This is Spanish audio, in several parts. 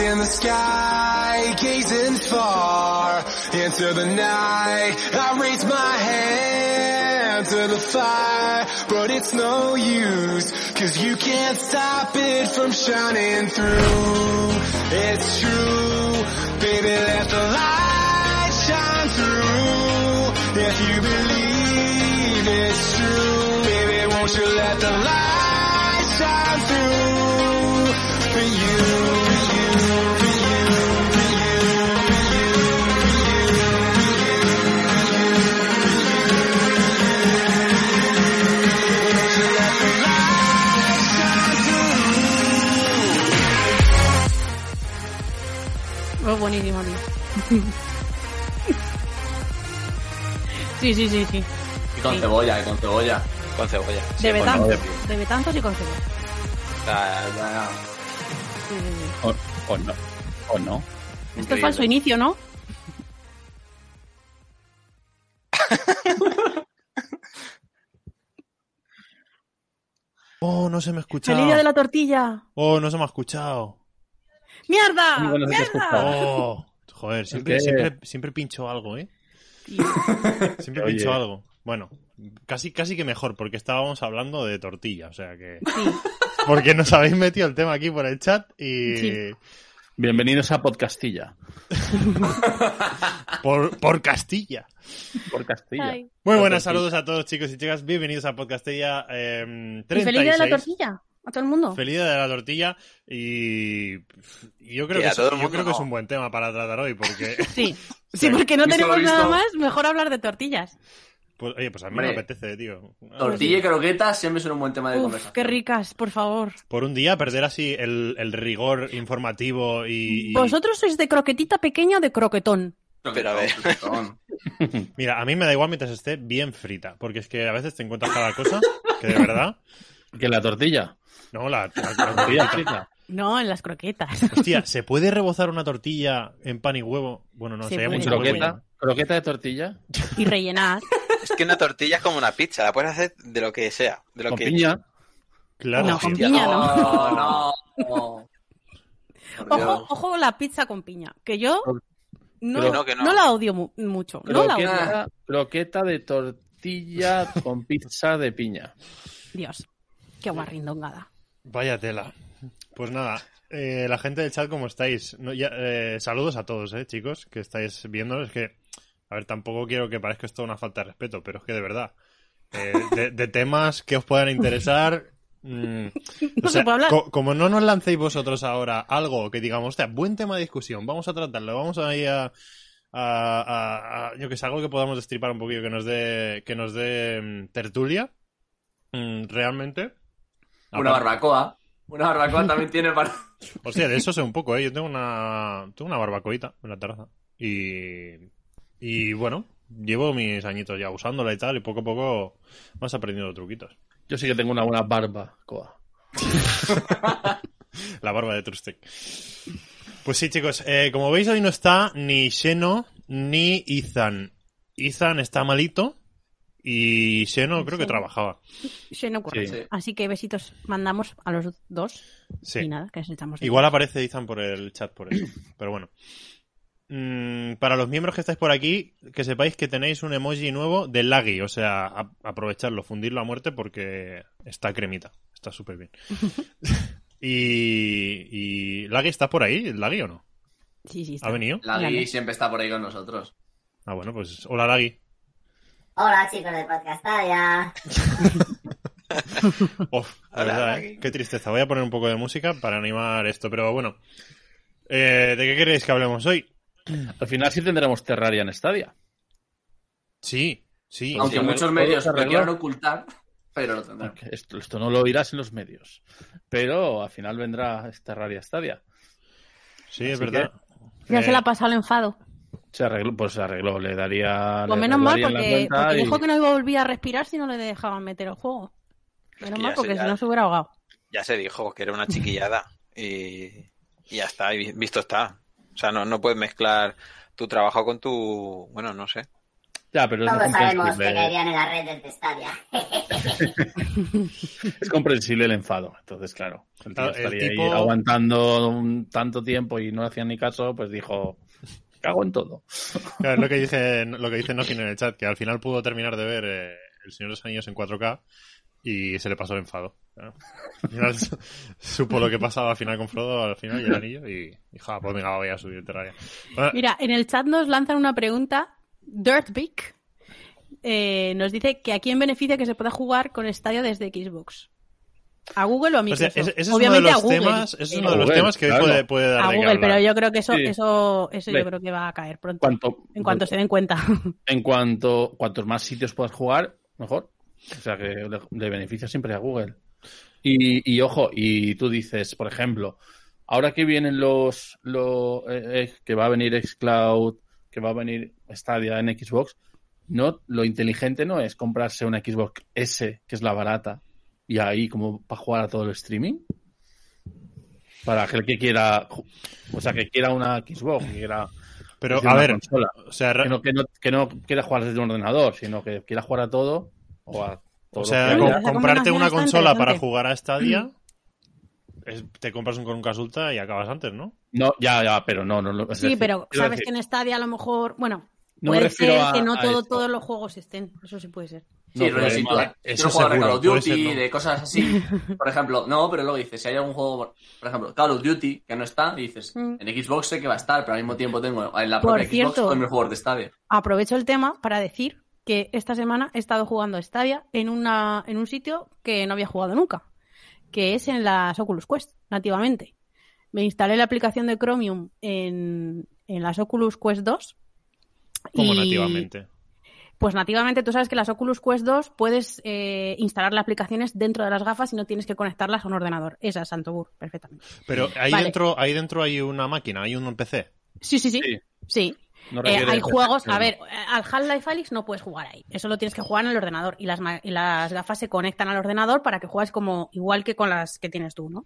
in the sky, gazing far into the night. I raise my hand to the fire, but it's no use, cause you can't stop it from shining through. It's true, baby, let the light shine through. If you believe it's true, buenísimo, tío. Sí, sí, sí, sí. Y con Sí. cebolla, y con cebolla. Con cebolla. Sí, De Betanzos. De Betanzos y con cebolla. Ah, Sí, sí, sí. O, o no. O no. Esto es falso inicio, ¿no? Oh, no se me ha escuchado. ¡Feliz día de la tortilla! Oh, no se me ha escuchado. ¡Mierda! ¡Mierda! Oh, joder, siempre, que- siempre, siempre pincho algo, ¿eh? Siempre Oye. pincho algo. Bueno, casi, casi que mejor, porque estábamos hablando de tortilla, o sea que... Sí. Porque nos habéis metido el tema aquí por el chat y... Sí. Bienvenidos a Podcastilla. Por, por Castilla. Por Castilla. Ay. Muy buenas, saludos a todos chicos y chicas. Bienvenidos a Podcastilla eh, ¿Y 36. feliz día de la tortilla? ¿A todo el mundo? Feliz día de la tortilla y y yo creo Que es, yo que un buen tema para tratar hoy porque Sí. Sí, porque no Visto tenemos nada más, mejor hablar de tortillas. pues, oye, pues a mí Hombre. me apetece, tío. Tortilla y croquetas siempre son un buen tema de Uf, conversación. qué ricas, por favor. Por un día perder así el, el rigor informativo y, y- ¿Vosotros sois de croquetita pequeña o de croquetón? Pero a ver. Croquetón. Mira, a mí me da igual mientras esté bien frita, porque es que a veces te encuentras cada cosa que de verdad... Que la tortilla. No, la, la- la Tortilla. No, en las croquetas. Hostia, ¿se puede rebozar una tortilla en pan y huevo? Bueno, no, Se sería puede. mucho huevo Croqueta. Croqueta de tortilla. Y rellenad. Es que una tortilla es como una pizza, la puedes hacer de lo que sea. De lo Con que... piña. Claro, No, con piña no. No, no, Ojo, ojo la pizza con piña. Que yo no, Que no, que no. no la odio mu- mucho. No la odio. Croqueta, croqueta de tortilla con pizza de piña. Dios, qué guarrindongada. Vaya tela. Pues nada, eh, la gente del chat, ¿cómo estáis? No, ya, eh, saludos a todos, eh, chicos, que estáis viendo. Es que, a ver, tampoco quiero que parezca esto una falta de respeto, pero es que de verdad, eh, de, de temas que os puedan interesar... mm, No o se sea, puede hablar. co- como no nos lancéis vosotros ahora algo que digamos, hostia, buen tema de discusión, vamos a tratarlo, vamos a ir a, a- a- a- yo que sé, algo que podamos destripar un poquillo, que nos dé, que nos dé mm, tertulia, mm, realmente. Una barbacoa. Una barbacoa también tiene para... Hostia, de eso sé un poco, ¿eh? Yo tengo una, tengo una barbacoita en la terraza. Y, y bueno, llevo mis añitos ya usándola y tal, y poco a poco vas aprendiendo truquitos. Yo sí que tengo una buena barbacoa. La barba de Trustek. Pues sí, chicos, eh, como veis hoy no está ni Xeno ni Ethan. Ethan está malito y Xeno creo que Xeno. trabajaba. Se no ocurre. Sí. Así que besitos mandamos a los dos. Sí. Y nada, que necesitamos. Igual aparece Ethan por el chat por eso. Pero bueno. Mm, para los miembros que estáis por aquí, que sepáis que tenéis un emoji nuevo de Laggy. O sea, a- aprovecharlo, fundirlo a muerte porque está cremita. Está súper bien. y, y. ¿Laggy está por ahí? ¿Laggy o no? Sí, sí, está. ¿Ha venido? La Dale. Gui siempre está por ahí con nosotros. Ah, bueno, pues hola Laggy. Hola chicos de Podcastadia. Uf, la verdad. ¿eh? Qué tristeza. Voy a poner un poco de música para animar esto. Pero bueno. Eh, ¿De qué queréis que hablemos hoy? Al final sí tendremos Terraria en Stadia. Sí, sí. Aunque sí, muchos medios se lo quieran ocultar, pero lo tendrán. Aunque Esto, esto no lo oirás en los medios. Pero al final vendrá Terraria Stadia. Sí, es verdad. Ya Eh, se le ha pasado el enfado. Se arregló, pues se arregló, le daría. Pues le menos mal, porque, porque y- dijo que no iba a volver a respirar si no le dejaban meter el juego. Menos que mal, ya porque se- si no se hubiera ahogado. Ya se dijo que era una chiquillada y, y ya está, y visto está. O sea, no, no puedes mezclar tu trabajo con tu... Bueno, no sé. Ya, pero es Todos sabemos que comprensible. caerían en la red de Stadia. Es comprensible el enfado. Entonces, claro, el tío Claro, el estaría tipo- ahí aguantando un tanto tiempo y no le hacían ni caso, pues dijo, cago en todo. Claro, es lo que dice, lo que dice Nokin en el chat, que al final pudo terminar de ver eh, El Señor de los Anillos en 4K y se le pasó el enfado. Al final su- supo lo que pasaba al final con Frodo, al final y el anillo, y, y ja, pues venga, voy a subir Terraria. Bueno, Mira, en el chat nos lanzan una pregunta. Dirtbig eh, nos dice que a quién beneficia que se pueda jugar con Stadia desde Xbox. ¿A Google o a o sea, Microsoft? ese, ese es Obviamente uno de a los Google. temas, ese es pero- uno de los Google, temas que claro. puede, puede dar a Google, pero yo creo que eso, Sí. eso, eso Ve. yo creo que va a caer pronto. Cuanto, En cuanto se den cuenta. en cuanto cuantos más sitios puedas jugar, mejor. O sea que le, le beneficia siempre a Google. Y, y ojo, y tú dices, por ejemplo, ahora que vienen los, los eh, eh, que va a venir Xcloud, que va a venir Stadia en Xbox, no, lo inteligente no es comprarse una Xbox S, que es la barata, y ahí como para jugar a todo el streaming. Para aquel que quiera, o sea, que quiera una Xbox, que quiera Pero, a ver, consola o sea, que no, que no, que no quiera jugar desde un ordenador, sino que quiera jugar a todo o a todo o sea, que haya. Comprarte una consola para jugar a Stadia, es- te compras un con un Casulta y acabas antes, ¿no? No, ya, ya, pero no, no. no, Sí, decir, pero sabes decir, que en Stadia a lo mejor, bueno, No me puede refiero ser a- que no a todo, todos los juegos estén. Eso sí puede ser. Sí, No, pero a Call of Duty, ser, ¿no? de cosas así. Por ejemplo, no, pero luego dices, si hay algún juego, por ejemplo, Call of Duty, que no está, y dices, Mm. en Xbox sé que va a estar, pero al mismo tiempo tengo en la Por propia Xbox cierto- todos mis juegos de Stadia. Aprovecho el tema para decir que esta semana he estado jugando a Stadia en, una, en un sitio que no había jugado nunca, que es en las Oculus Quest, nativamente. Me instalé la aplicación de Chromium en, en las Oculus Quest 2. Como y- nativamente. Pues nativamente tú sabes que las Oculus Quest 2 puedes eh, instalar las aplicaciones dentro de las gafas y no tienes que conectarlas a un ordenador. Esa es Santobur, perfectamente. Pero ahí Vale. dentro, ahí dentro hay una máquina, hay un PC. Sí, sí, sí. Sí. Sí. no Eh, hay juegos, a ver, al Half-Life Alyx no puedes jugar ahí. Eso lo tienes que jugar en el ordenador. Y las, ma- y las gafas se conectan al ordenador para que juegues como igual que con las que tienes tú, ¿no?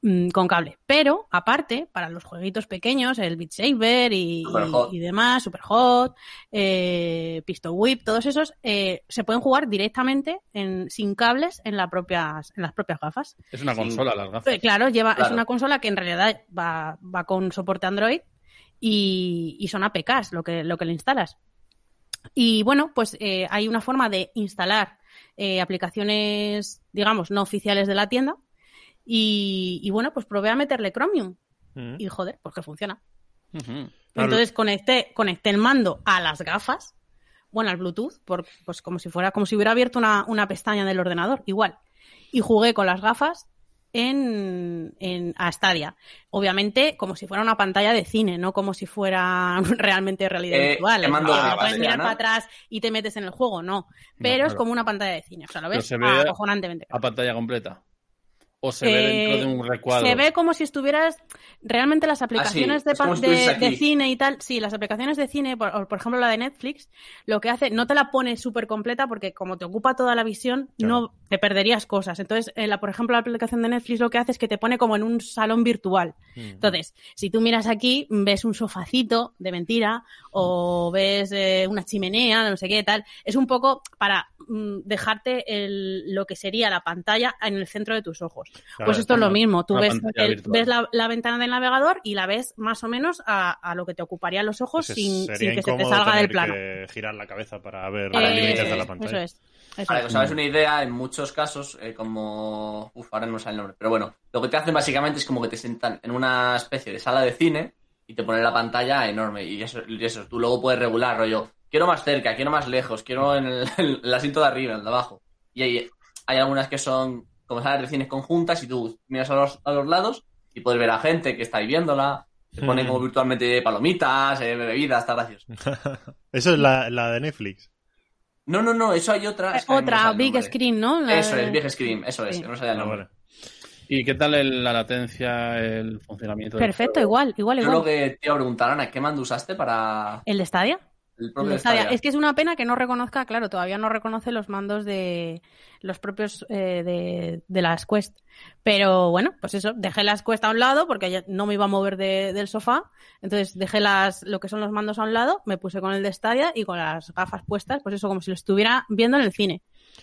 Mm, con cable. Pero, aparte, para los jueguitos pequeños, el Beat Saber y, Superhot. y, y demás, Superhot, eh, Pistol Whip, todos esos, eh, se pueden jugar directamente en, sin cables en, la propias, en las propias gafas. Es una Sí. consola, las gafas. Eh, Claro, lleva, es una consola que en realidad va, va con soporte Android y, y son APKs lo que, lo que le instalas. Y bueno, pues eh, hay una forma de instalar eh, aplicaciones, digamos, no oficiales de la tienda. Y, y bueno, pues probé a meterle Chromium. Mm. Y joder, pues que funciona. Entonces conecté, conecté el mando a las gafas, bueno, al Bluetooth, por, pues como si fuera, como si hubiera abierto una, una pestaña del ordenador, igual. Y jugué con las gafas en, en a Stadia. Obviamente, como si fuera una pantalla de cine, no como si fuera realmente realidad Eh, virtual. te mando no puedes mirar ¿no? para atrás y te metes en el juego, no. Pero es claro. como una pantalla de cine. O sea, lo ves se ve acojonantemente. A pantalla completa. O se ve Eh, dentro de un recuadro. Se ve como si estuvieras. Realmente las aplicaciones de, cine y tal. Sí, las aplicaciones de cine, por, por ejemplo la de Netflix, lo que hace, no te la pone súper completa porque como te ocupa toda la visión, Claro. no te perderías cosas. Entonces, eh, la, por ejemplo, la aplicación de Netflix lo que hace es que te pone como en un salón virtual. Mm. Entonces, si tú miras aquí, ves un sofacito de mentira o ves eh, una chimenea, no sé qué tal. Es un poco para mm, dejarte el- lo que sería la pantalla en el centro de tus ojos. Claro, pues esto es lo mismo. Tú ves, el- virtual. ves la, la ventana del navegador y la ves más o menos a, a lo que te ocuparían los ojos Pues sin, que se te salga del plano. que girar la cabeza para ver Para los que- límites de la Eso pantalla. es. eso Para es. que os hagáis una idea, en muchos casos, eh, como. Uf, ahora no me sale el nombre. Pero bueno, lo que te hacen básicamente es como que te sientan en una especie de sala de cine y te ponen la pantalla enorme. Y eso, y eso tú luego puedes regular, rollo. Quiero más cerca, quiero más lejos, quiero en el, en el asiento de arriba, en el de abajo. Y hay, hay algunas que son como salas de cine conjuntas y tú miras a los, a los lados y puedes ver a gente que está ahí viéndola. Te ponen Mm. como virtualmente palomitas, eh, bebidas, está gracioso. Eso es la, la de Netflix. No, no, no, eso hay otra. es que no me Otra Big. Screen, ¿no? La Eso de- es, Big Screen, eso es, Sí. que no sabía el Ah, nombre. vale. ¿Y qué tal el- la latencia, el funcionamiento? Perfecto, juego? igual, igual, Yo igual. lo que te iba a preguntar, Ana, ¿qué mando usaste para...? ¿El de Stadia? El propio El Stadia. Stadia. Es que es una pena que no reconozca, claro, todavía no reconoce los mandos de los propios eh, de, de las Quest. Pero bueno, pues eso, dejé las Quest a un lado porque ya no me iba a mover de- del sofá. Entonces dejé las, lo que son los mandos a un lado, me puse con el de Stadia y con las gafas puestas, pues eso, como si lo estuviera viendo en el cine.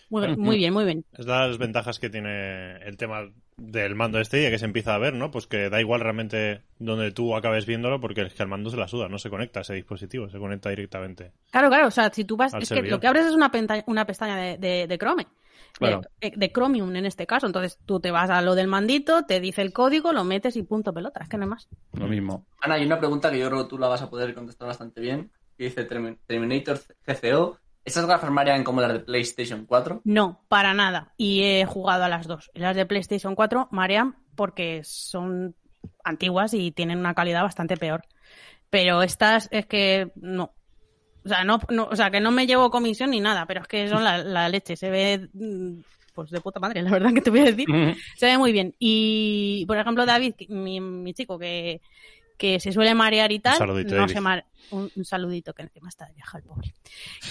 Muy, bien, muy bien, muy bien. Es las ventajas que tiene el tema del mando este ya que se empieza a ver, ¿no? Pues que da igual realmente donde tú acabes viéndolo porque es que el mando se la suda, no se conecta a ese dispositivo, se conecta directamente. Claro, claro, o sea, si tú vas, Al es que lo que abres es una, penta- una pestaña de, de, de Chrome. Claro. De, de Chromium en este caso. Entonces tú te vas a lo del mandito, te dice el código, lo metes y punto pelota. Es que no hay más. Lo mismo. Ana, hay una pregunta que yo creo que tú la vas a poder contestar bastante bien. Que dice Termin- Terminator GCO. ¿Esas gafas marean como las de PlayStation 4? No, para nada. Y he jugado a las dos. Las de PlayStation 4 marean porque son antiguas y tienen una calidad bastante peor. Pero estas es que no. O sea, no, no- o sea, que no me llevo comisión ni nada, pero es que son la, la leche. Se ve mm, pues de puta madre, la verdad que te voy a decir. Se ve muy bien. Y, por ejemplo, David, mi, mi chico, que, que se suele marear y tal, Un saludito, no se mare- un, un saludito, que encima está de viaje el pobre.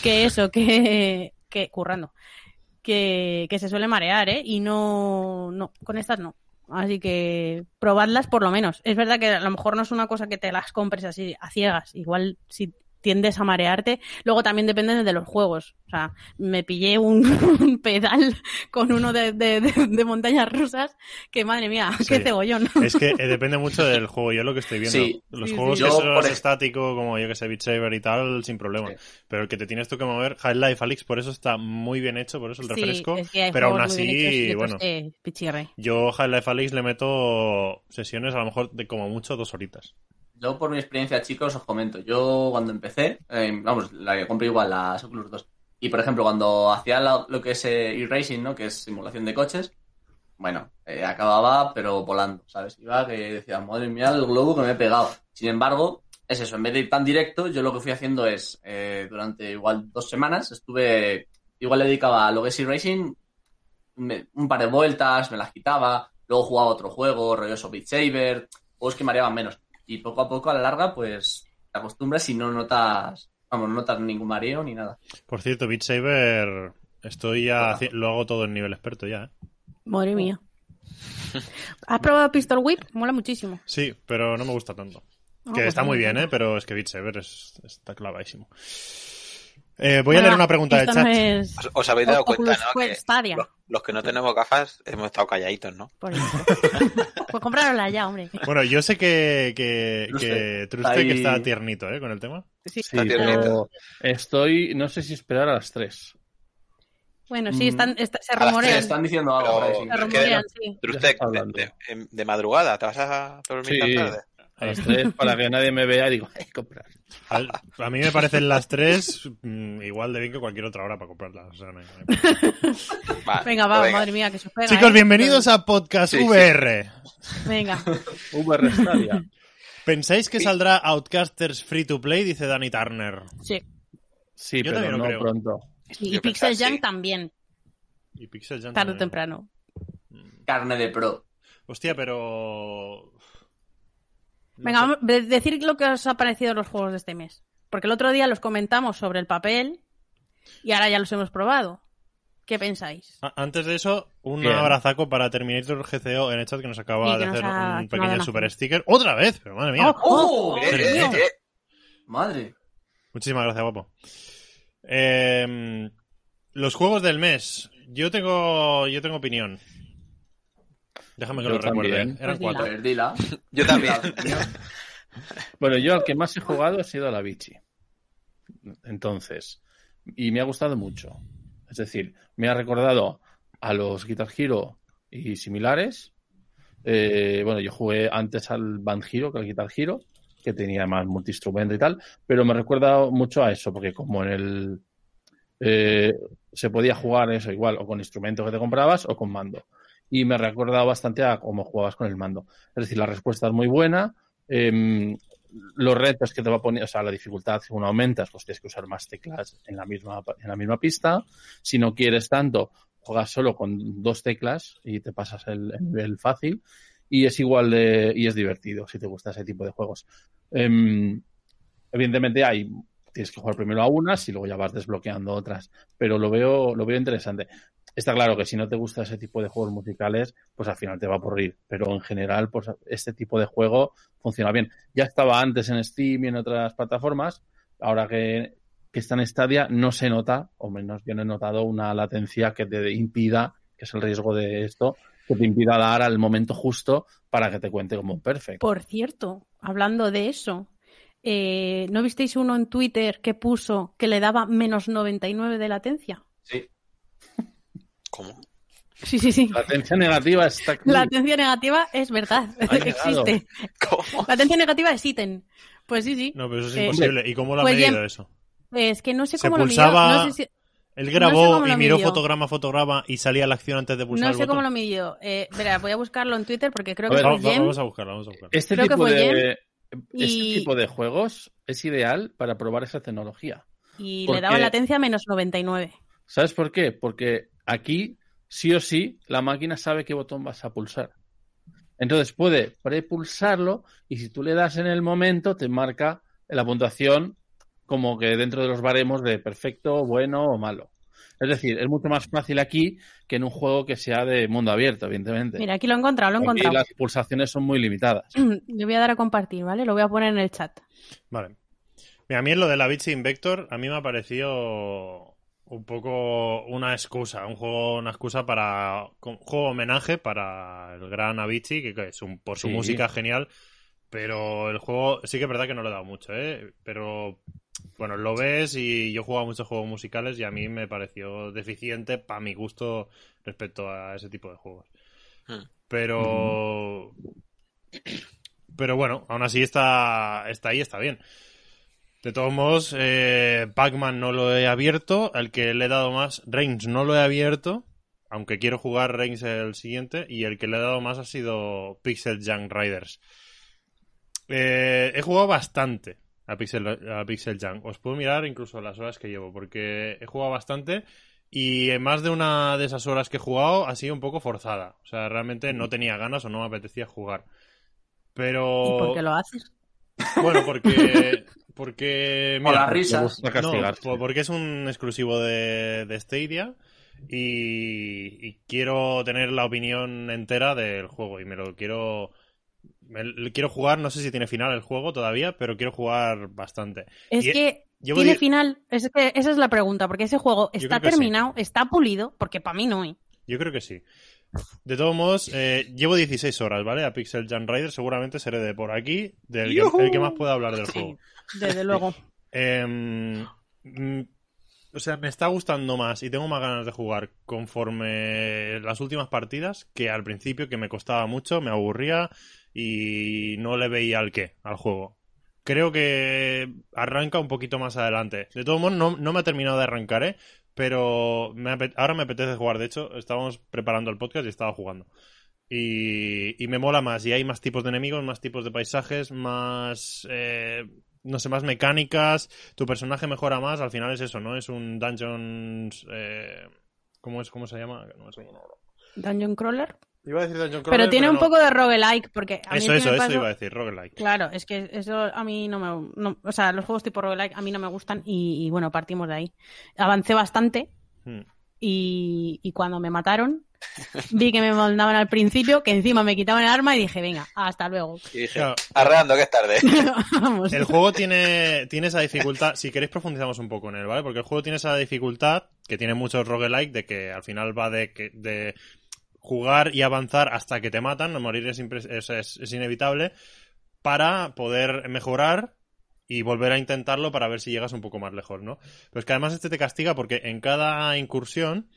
Que eso, que, que currando, que, que se suele marear, ¿eh? Y no, no, con estas no. Así que probadlas por lo menos. Es verdad que a lo mejor no es una cosa que te las compres así a ciegas. Igual si tiendes a marearte. Luego también depende de los juegos. O sea, me pillé un, un pedal con uno de, de, de- de montañas rusas que madre mía, Sí. qué cebollón. Es que eh, depende mucho del juego, yo lo que estoy viendo. Sí. Los Sí, juegos sí. que Yo, son por estático, como yo que sé, Beat Saber y tal, sin problema. Sí. Pero el que te tienes tú que mover, High Life Alyx, por eso está muy bien hecho, por eso el Sí, refresco. es que hay pero aún hechos así, otros bueno, pichirre. yo High Life Alyx le meto sesiones a lo mejor de como mucho dos horitas. Yo, por mi experiencia, chicos, os comento. Yo, cuando empecé, eh, vamos, la que compré igual, la Oculus 2. Y, por ejemplo, cuando hacía lo que es eh, e-racing, ¿no? Que es simulación de coches, bueno, eh, acababa, pero volando, ¿sabes? Iba que decía, madre mía, el globo que me he pegado. Sin embargo, es eso, en vez de ir tan directo, yo lo que fui haciendo es, durante igual dos semanas, estuve, igual le dedicaba a lo que es e-racing un par de vueltas, me las quitaba, luego jugaba otro juego, rollo eso, Beat Saber, juegos que mareaban menos. Y poco a poco, a la larga, pues te acostumbras y no notas, vamos, no notas ningún mareo ni nada. Por cierto, Beat Saber, estoy ya, lo hago todo en nivel experto ya, ¿eh? Madre mía. ¿Has probado Pistol Whip? Mola muchísimo. Sí, pero no me gusta tanto. Que pues está muy bien, ¿eh? Pero es que Beat Saber es, está clavadísimo. Eh, voy a leer una pregunta del chat. no es Os, os habéis dado Oculus cuenta, ¿no? Que los, los que no tenemos gafas hemos estado calladitos, ¿no? Por eso. pues comprárosla ya, hombre. Bueno, yo sé que, que, Truste. que Truste Ahí- que está tiernito, ¿eh? Con el tema. Sí. Sí, Está tiernito. pero estoy, no sé si esperar a las 3. Bueno, sí, Mm. están, está- se rumorean. están diciendo algo Pero-. Se rumorean, sí. Trustec, de, de- de madrugada, ¿te vas a dormir Sí. tan tarde? A las 3 para que nadie me vea y digo, "Ay, comprar. Al- a mí me parecen las tres mm, igual de bien que cualquier otra hora para comprarlas. o sea, no hay- no hay- Va, Venga, va, pues madre mía, que se pega. Chicos, ¿eh? bienvenidos a Podcast Sí, sí. VR. Venga. VR Stadia. ¿Pensáis que saldrá Outcasters Free to Play? Dice Danny Turner. Sí. Sí, Yo pero no creo. pronto. Y Yo Pixel Junk sí. también, Y Pixel Junk tarde o temprano. Carne de pro. Hostia, pero... No Venga, sé. vamos, de- decir lo que os ha parecido los juegos de este mes. Porque el otro día los comentamos sobre el papel y ahora ya los hemos probado. ¿Qué pensáis? Antes de eso, un Bien. abrazaco para Terminator GCO en el chat que nos acaba de nos hacer ha- un pequeño super sticker. ¡Otra vez! Pero madre mía. ¡Oh! ¡Oh! Eh, Serio. eh, eh, Madre. Muchísimas gracias, guapo. Eh, los juegos del mes. Yo tengo, yo tengo opinión. Déjame que Yo lo recuerde. también. Eran Pues dila. cuatro. Dila. Yo también. Bueno, yo al que más he jugado ha sido a la Vichy. Entonces, y me ha gustado mucho. Es decir, me ha recordado a los Guitar Hero y similares. Eh, bueno, yo jugué antes al Band Hero que al Guitar Hero, que tenía más multiinstrumento y tal, pero me recuerda mucho a eso, porque como en el eh, se podía jugar eso igual, o con instrumento que te comprabas o con mando. Y me ha recordado bastante a cómo jugabas con el mando. Es decir, la respuesta es muy buena. em, los retos que te va a poner, o sea, la dificultad, según aumentas, pues tienes que usar más teclas en la misma, en la misma pista. Si no quieres tanto, juegas solo con dos teclas y te pasas el, el nivel fácil. Y es igual de, y es divertido si te gusta ese tipo de juegos. Em, evidentemente hay tienes que jugar primero a unas y luego ya vas desbloqueando otras. Pero lo veo, lo veo interesante. Está claro que si no te gusta ese tipo de juegos musicales, pues al final te va a aburrir. Pero en general, pues este tipo de juego funciona bien. Ya estaba antes en Steam y en otras plataformas. Ahora que, está en Stadia, no se nota, o menos yo no he notado una latencia que te impida, que es el riesgo de esto, que te impida dar al momento justo para que te cuente como un perfect. Por cierto, hablando de eso, eh, ¿no visteis uno en Twitter que puso que le daba menos 99 de latencia? Sí. ¿Cómo? Sí, sí, sí. La latencia negativa está aquí. La latencia negativa es verdad, Ha existe. ¿Cómo? La latencia negativa es ítem. Pues sí, sí. No, pero eso es Eh, imposible. ¿Y cómo lo ha pues ya- medido eso? Es que no sé Se cómo lo midió. pulsaba- No sé, si- Él no grabó sé y miró midió. fotograma a fotograma y salía la acción antes de pulsar no el sé cómo lo midió. Eh, verá, voy a buscarlo en Twitter porque creo A que ver, fue Vamos, vamos a buscarlo, vamos a buscarlo. Este Creo que tipo fue de y- este tipo de juegos es ideal para probar esa tecnología. Y porque- le daba latencia menos 99. ¿Sabes por qué? Porque aquí sí o sí la máquina sabe qué botón vas a pulsar. Entonces puede prepulsarlo y si tú le das en el momento te marca la puntuación como que dentro de los baremos de perfecto, bueno o malo. Es decir, es mucho más fácil aquí que en un juego que sea de mundo abierto, evidentemente. Mira, aquí lo he encontrado, lo he Aquí encontrado. las pulsaciones son muy limitadas. Le voy a dar a compartir, ¿vale? Lo voy a poner en el chat. Vale. Mira, a mí lo de la Avicii Invector, a mí me ha parecido un poco una excusa, un juego, una excusa para, un juego homenaje para el gran Avicii, que, que es un, por su Sí. música genial, pero el juego sí que es verdad que no le he dado mucho, ¿eh? Pero bueno, lo ves y yo he jugado muchos juegos musicales y a mí me pareció deficiente para mi gusto respecto a ese tipo de juegos. Hmm. Pero... Pero bueno, aún así está, está ahí, está bien. De todos modos, eh, Pac-Man no lo he abierto. Al que le he dado más, Reigns no lo he abierto. Aunque quiero jugar Reigns el siguiente. Y el que le he dado más ha sido Pixel Junk Riders. Eh, he jugado bastante a Pixel, a Pixel Junk. Os puedo mirar incluso las horas que llevo. Porque he jugado bastante. Y en más de una de esas horas que he jugado ha sido un poco forzada. O sea, realmente no tenía ganas o no me apetecía jugar. Pero. ¿Y por qué lo haces? Bueno, porque. Porque. Por las Me risas. gusta No, porque es un exclusivo de, de Stadia. Y, y quiero tener la opinión entera del juego. Y me lo quiero. me lo quiero jugar, no sé si tiene final el juego todavía, pero quiero jugar bastante. Es Y- que tiene final. Es que esa es la pregunta, porque ese juego está sí. terminado, está pulido, porque para mí no. ¿eh? Yo creo que sí. De todos modos, eh, llevo 16 horas, ¿vale? A Pixel Jam Rider seguramente seré de por aquí, del que, el que más pueda hablar del juego. Desde luego. Em, mm, o sea, me está gustando más y tengo más ganas de jugar conforme las últimas partidas que al principio, que me costaba mucho, me aburría y no le veía al qué al juego. Creo que arranca un poquito más adelante. De todos modos, no, no me ha terminado de arrancar, ¿eh? Pero me ahora me apetece jugar. De hecho, estábamos preparando el podcast y estaba jugando. Y, me mola más. Y hay más tipos de enemigos, más tipos de paisajes, más... eh, no sé, más mecánicas. Tu personaje mejora más. Al final es eso, ¿no? Es un Dungeons... Eh, ¿Cómo es? ¿Cómo se llama? No sé. Dungeon Crawler. Iba a decir Dungeon Crawler, Pero tiene un no. poco de roguelike, porque a mí Eso, eso, eso paso- iba a decir, roguelike. Claro, es que eso a mí no me... no- o sea, los juegos tipo roguelike a mí no me gustan y, y bueno, partimos de ahí. Avancé bastante Hmm. y, y cuando me mataron vi que me mandaban al principio, que encima me quitaban el arma y dije, venga, hasta luego. Y dije, Claro. arreando que es tarde. Vamos. El juego tiene, tiene esa dificultad. Si queréis, profundizamos un poco en él, ¿vale? Porque el juego tiene esa dificultad que tiene muchos roguelike de que al final va de, que, de jugar y avanzar hasta que te matan. No morir es, es inevitable. Para poder mejorar y volver a intentarlo para ver si llegas un poco más lejos, ¿no? Pero es que además este te castiga porque en cada incursión.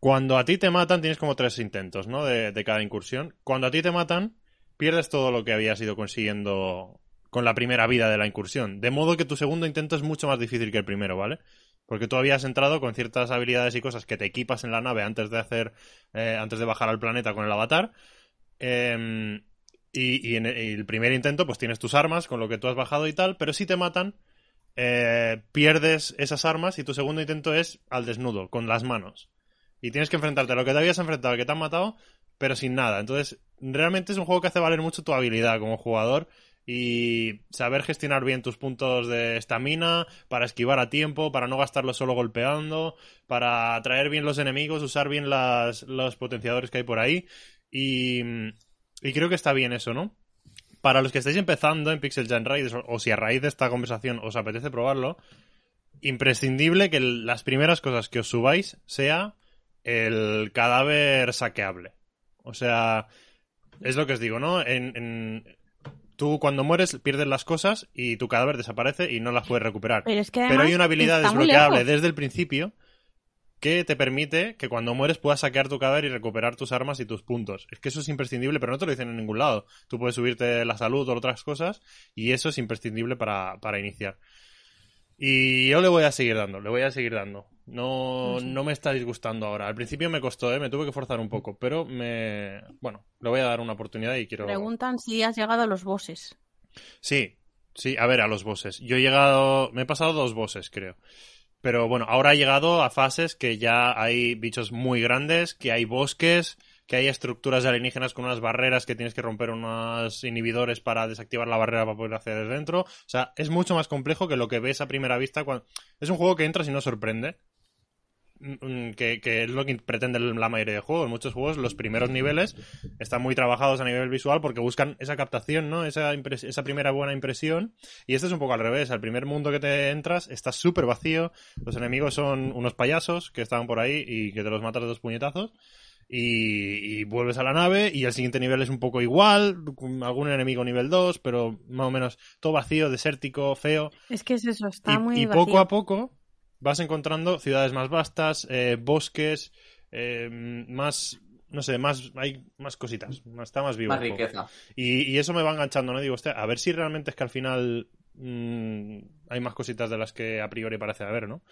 Cuando a ti te matan, tienes como tres intentos, ¿no? De, de cada incursión. Cuando a ti te matan, pierdes todo lo que habías ido consiguiendo con la primera vida de la incursión. De modo que tu segundo intento es mucho más difícil que el primero, ¿vale? Porque tú habías entrado con ciertas habilidades y cosas que te equipas en la nave antes de hacer, eh, antes de bajar al planeta con el avatar. Em, y, en el, y el primer intento, pues tienes tus armas con lo que tú has bajado y tal, pero si te matan, eh, pierdes esas armas y tu segundo intento es al desnudo, con las manos. Y tienes que enfrentarte a lo que te habías enfrentado, que te han matado, pero sin nada. Entonces, realmente es un juego que hace valer mucho tu habilidad como jugador y saber gestionar bien tus puntos de estamina para esquivar a tiempo, para no gastarlo solo golpeando, para atraer bien los enemigos, usar bien las, los potenciadores que hay por ahí. Y, y creo que está bien eso, ¿no? Para los que estáis empezando en Pixel Jam Raiders, o, si a raíz de esta conversación os apetece probarlo, imprescindible que las primeras cosas que os subáis sea el cadáver saqueable. O sea, es lo que os digo, ¿no? En- tú cuando mueres pierdes las cosas y tu cadáver desaparece y no las puedes recuperar. Pero es que Pero hay una habilidad desbloqueable desde el principio que te permite que cuando mueres puedas saquear tu cadáver y recuperar tus armas y tus puntos. Es que eso es imprescindible, pero no te lo dicen en ningún lado. Tú puedes subirte la salud o otras cosas y eso es imprescindible para, para iniciar. Y yo le voy a seguir dando, le voy a seguir dando. No, no me está disgustando ahora. Al principio me costó, ¿eh? me tuve que forzar un poco, pero me... Bueno, le voy a dar una oportunidad y quiero... Preguntan si has llegado a los bosses. Sí, sí, a ver, a los bosses. Yo he llegado, me he pasado dos bosses, creo. Pero bueno, ahora he llegado a fases que ya hay bichos muy grandes, que hay bosques, que hay estructuras de alienígenas con unas barreras que tienes que romper unos inhibidores para desactivar la barrera para poder acceder dentro. O sea, es mucho más complejo que lo que ves a primera vista. Cuando... Es un juego que entras y no sorprende. Mm, Que, que es lo que pretende la mayoría de juegos. En muchos juegos los primeros niveles están muy trabajados a nivel visual porque buscan esa captación, ¿no? Esa, esa primera buena impresión. Y este es un poco al revés. Al primer mundo que te entras está súper vacío. Los enemigos son unos payasos que estaban por ahí y que te los matas de dos puñetazos. Y, y vuelves a la nave y el siguiente nivel es un poco igual, algún enemigo nivel 2, pero más o menos todo vacío, desértico, feo. Es que es eso, está Y, muy y vacío. poco a poco vas encontrando ciudades más vastas, eh, bosques, eh, más, no sé, más, hay más cositas, más- está más vivo. Más riqueza. Y, y eso me va enganchando, ¿no? Digo, hostia, a ver si realmente es que al final mm, hay más cositas de las que a priori parece haber, ¿no?